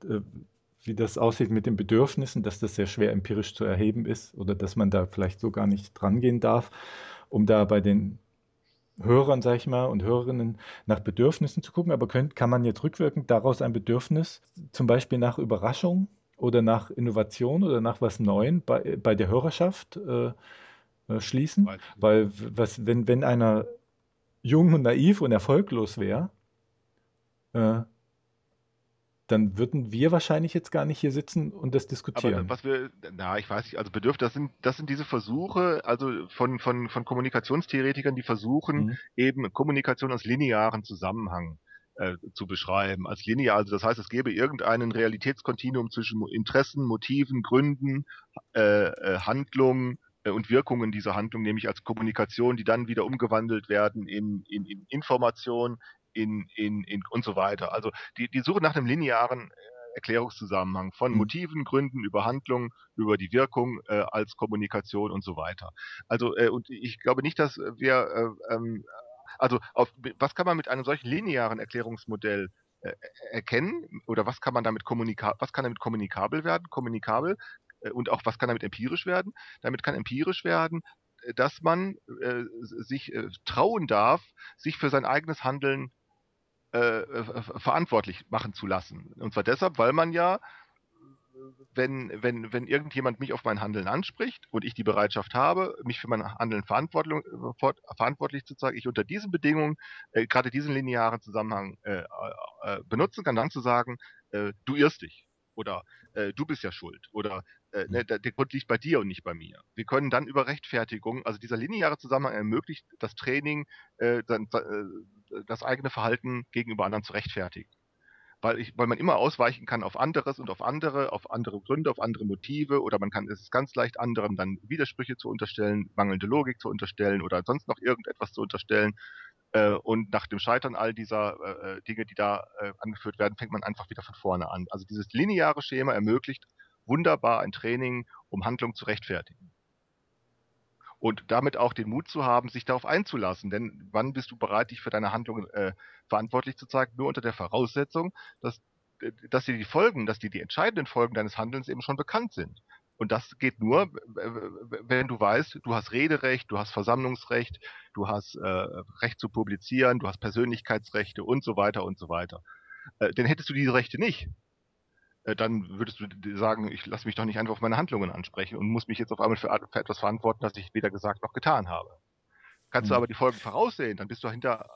wie das aussieht mit den Bedürfnissen, dass das sehr schwer empirisch zu erheben ist oder dass man da vielleicht so gar nicht drangehen darf, um da bei den Hörern, sag ich mal, und Hörerinnen nach Bedürfnissen zu gucken, aber könnt, kann man jetzt rückwirkend daraus ein Bedürfnis, zum Beispiel nach Überraschung oder nach Innovation oder nach was Neuem bei, bei der Hörerschaft äh, äh, schließen? Weil was, wenn, wenn einer jung und naiv und erfolglos wäre, äh, dann würden wir wahrscheinlich jetzt gar nicht hier sitzen und das diskutieren. Aber was wir, na, ich weiß nicht, also bedürft, das sind, das sind diese Versuche, also von, von, von Kommunikationstheoretikern, die versuchen, mhm. eben Kommunikation als linearen Zusammenhang äh, zu beschreiben. Als linear, also das heißt, es gäbe irgendeinen Realitätskontinuum zwischen Interessen, Motiven, Gründen, äh, äh, Handlungen äh, und Wirkungen dieser Handlung, nämlich als Kommunikation, die dann wieder umgewandelt werden in, in, in Information, in, in, in und so weiter. Also die, die Suche nach einem linearen äh, Erklärungszusammenhang von mhm. Motiven, Gründen, über Handlung, über die Wirkung äh, als Kommunikation und so weiter. Also äh, und ich glaube nicht, dass wir äh, ähm, also auf, was kann man mit einem solchen linearen Erklärungsmodell äh, erkennen oder was kann man damit kommunikabel, was kann damit kommunikabel werden, kommunikabel äh, und auch was kann damit empirisch werden? Damit kann empirisch werden, dass man äh, sich äh, trauen darf, sich für sein eigenes Handeln äh, äh, verantwortlich machen zu lassen. Und zwar deshalb, weil man ja, wenn, wenn, wenn irgendjemand mich auf mein Handeln anspricht und ich die Bereitschaft habe, mich für mein Handeln verantwortlich, zu zeigen, ich unter diesen Bedingungen äh, gerade diesen linearen Zusammenhang äh, äh, benutzen kann, dann zu sagen, du irrst dich oder äh, du bist ja schuld oder äh, ne, der, der, Grund liegt bei dir und nicht bei mir. Wir können dann über Rechtfertigung, also dieser lineare Zusammenhang ermöglicht das Training, äh, dann, äh, das eigene Verhalten gegenüber anderen zu rechtfertigen. Weil, ich, weil man immer ausweichen kann auf anderes und auf andere, auf andere Gründe, auf andere Motive oder man kann es ist ganz leicht anderen dann Widersprüche zu unterstellen, mangelnde Logik zu unterstellen oder sonst noch irgendetwas zu unterstellen. Äh, und nach dem Scheitern all dieser äh, äh, Dinge, die da angeführt werden, fängt man einfach wieder von vorne an. Also dieses lineare Schema ermöglicht wunderbar ein Training, um Handlung zu rechtfertigen. Und damit auch den Mut zu haben, sich darauf einzulassen. Denn wann bist du bereit, dich für deine Handlungen äh, verantwortlich zu zeigen? Nur unter der Voraussetzung, dass, dass dir die Folgen, dass dir die entscheidenden Folgen deines Handelns eben schon bekannt sind. Und das geht nur, wenn du weißt, du hast Rederecht, du hast Versammlungsrecht, du hast äh, Recht zu publizieren, du hast Persönlichkeitsrechte und so weiter und so weiter. Äh, denn hättest du diese Rechte nicht, äh, dann würdest du sagen, ich lasse mich doch nicht einfach auf meine Handlungen ansprechen und muss mich jetzt auf einmal für, für etwas verantworten, das ich weder gesagt noch getan habe. Kannst mhm. du aber die Folgen voraussehen, dann bist du hinter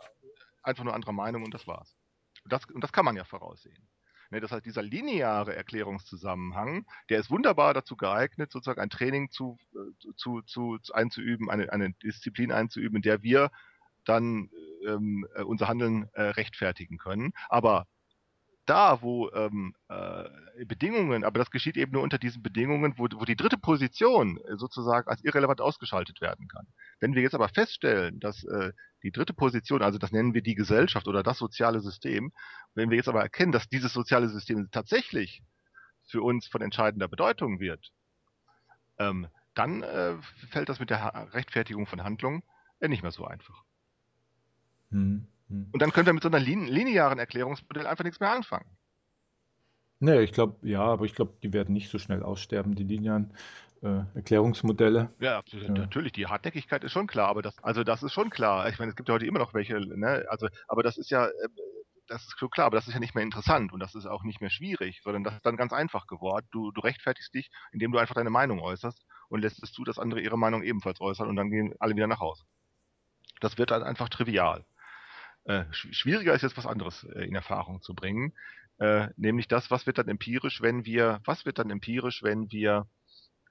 einfach nur anderer Meinung und das war's. Und das, und das kann man ja voraussehen. Ne, das heißt, dieser lineare Erklärungszusammenhang, der ist wunderbar dazu geeignet, sozusagen ein Training zu, äh, zu, zu, zu einzuüben, eine, eine Disziplin einzuüben, in der wir dann ähm, äh, unser Handeln äh, rechtfertigen können. Aber da, wo ähm, äh, Bedingungen, aber das geschieht eben nur unter diesen Bedingungen, wo, wo die dritte Position äh, sozusagen als irrelevant ausgeschaltet werden kann. Wenn wir jetzt aber feststellen, dass äh, die dritte Position, also das nennen wir die Gesellschaft oder das soziale System, wenn wir jetzt aber erkennen, dass dieses soziale System tatsächlich für uns von entscheidender Bedeutung wird, ähm, dann äh, fällt das mit der Rechtfertigung von Handlungen äh, nicht mehr so einfach. Hm. Hm. Und dann können wir mit so einer lin linearen Erklärungsmodell einfach nichts mehr anfangen. Nee, ich glaube, ja, aber ich glaube, die werden nicht so schnell aussterben, die linearen äh, Erklärungsmodelle. Ja, ja, natürlich, die Hartnäckigkeit ist schon klar, aber das, also das ist schon klar. Ich meine, es gibt ja heute immer noch welche, ne? Also, aber das ist ja, äh, das ist so klar, aber das ist ja nicht mehr interessant und das ist auch nicht mehr schwierig, sondern das ist dann ganz einfach geworden. Du, du rechtfertigst dich, indem du einfach deine Meinung äußerst und lässt es zu, dass andere ihre Meinung ebenfalls äußern und dann gehen alle wieder nach Hause. Das wird dann einfach trivial. Äh, schwieriger ist jetzt was anderes äh, in Erfahrung zu bringen, äh, nämlich das, was wird dann empirisch, wenn wir, was wird dann empirisch, wenn wir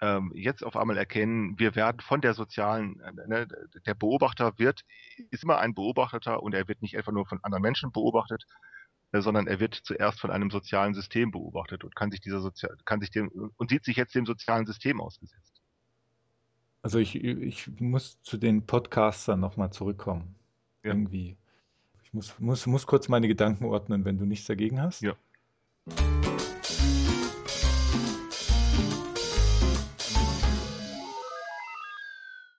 ähm, jetzt auf einmal erkennen, wir werden von der sozialen, äh, ne, der Beobachter wird, ist immer ein Beobachteter und er wird nicht einfach nur von anderen Menschen beobachtet, äh, sondern er wird zuerst von einem sozialen System beobachtet und kann sich dieser Sozial, kann sich dem und sieht sich jetzt dem sozialen System ausgesetzt. Also ich, ich muss zu den Podcastern nochmal zurückkommen. Ja. Irgendwie. Ich muss, muss, muss kurz meine Gedanken ordnen, wenn du nichts dagegen hast. Ja.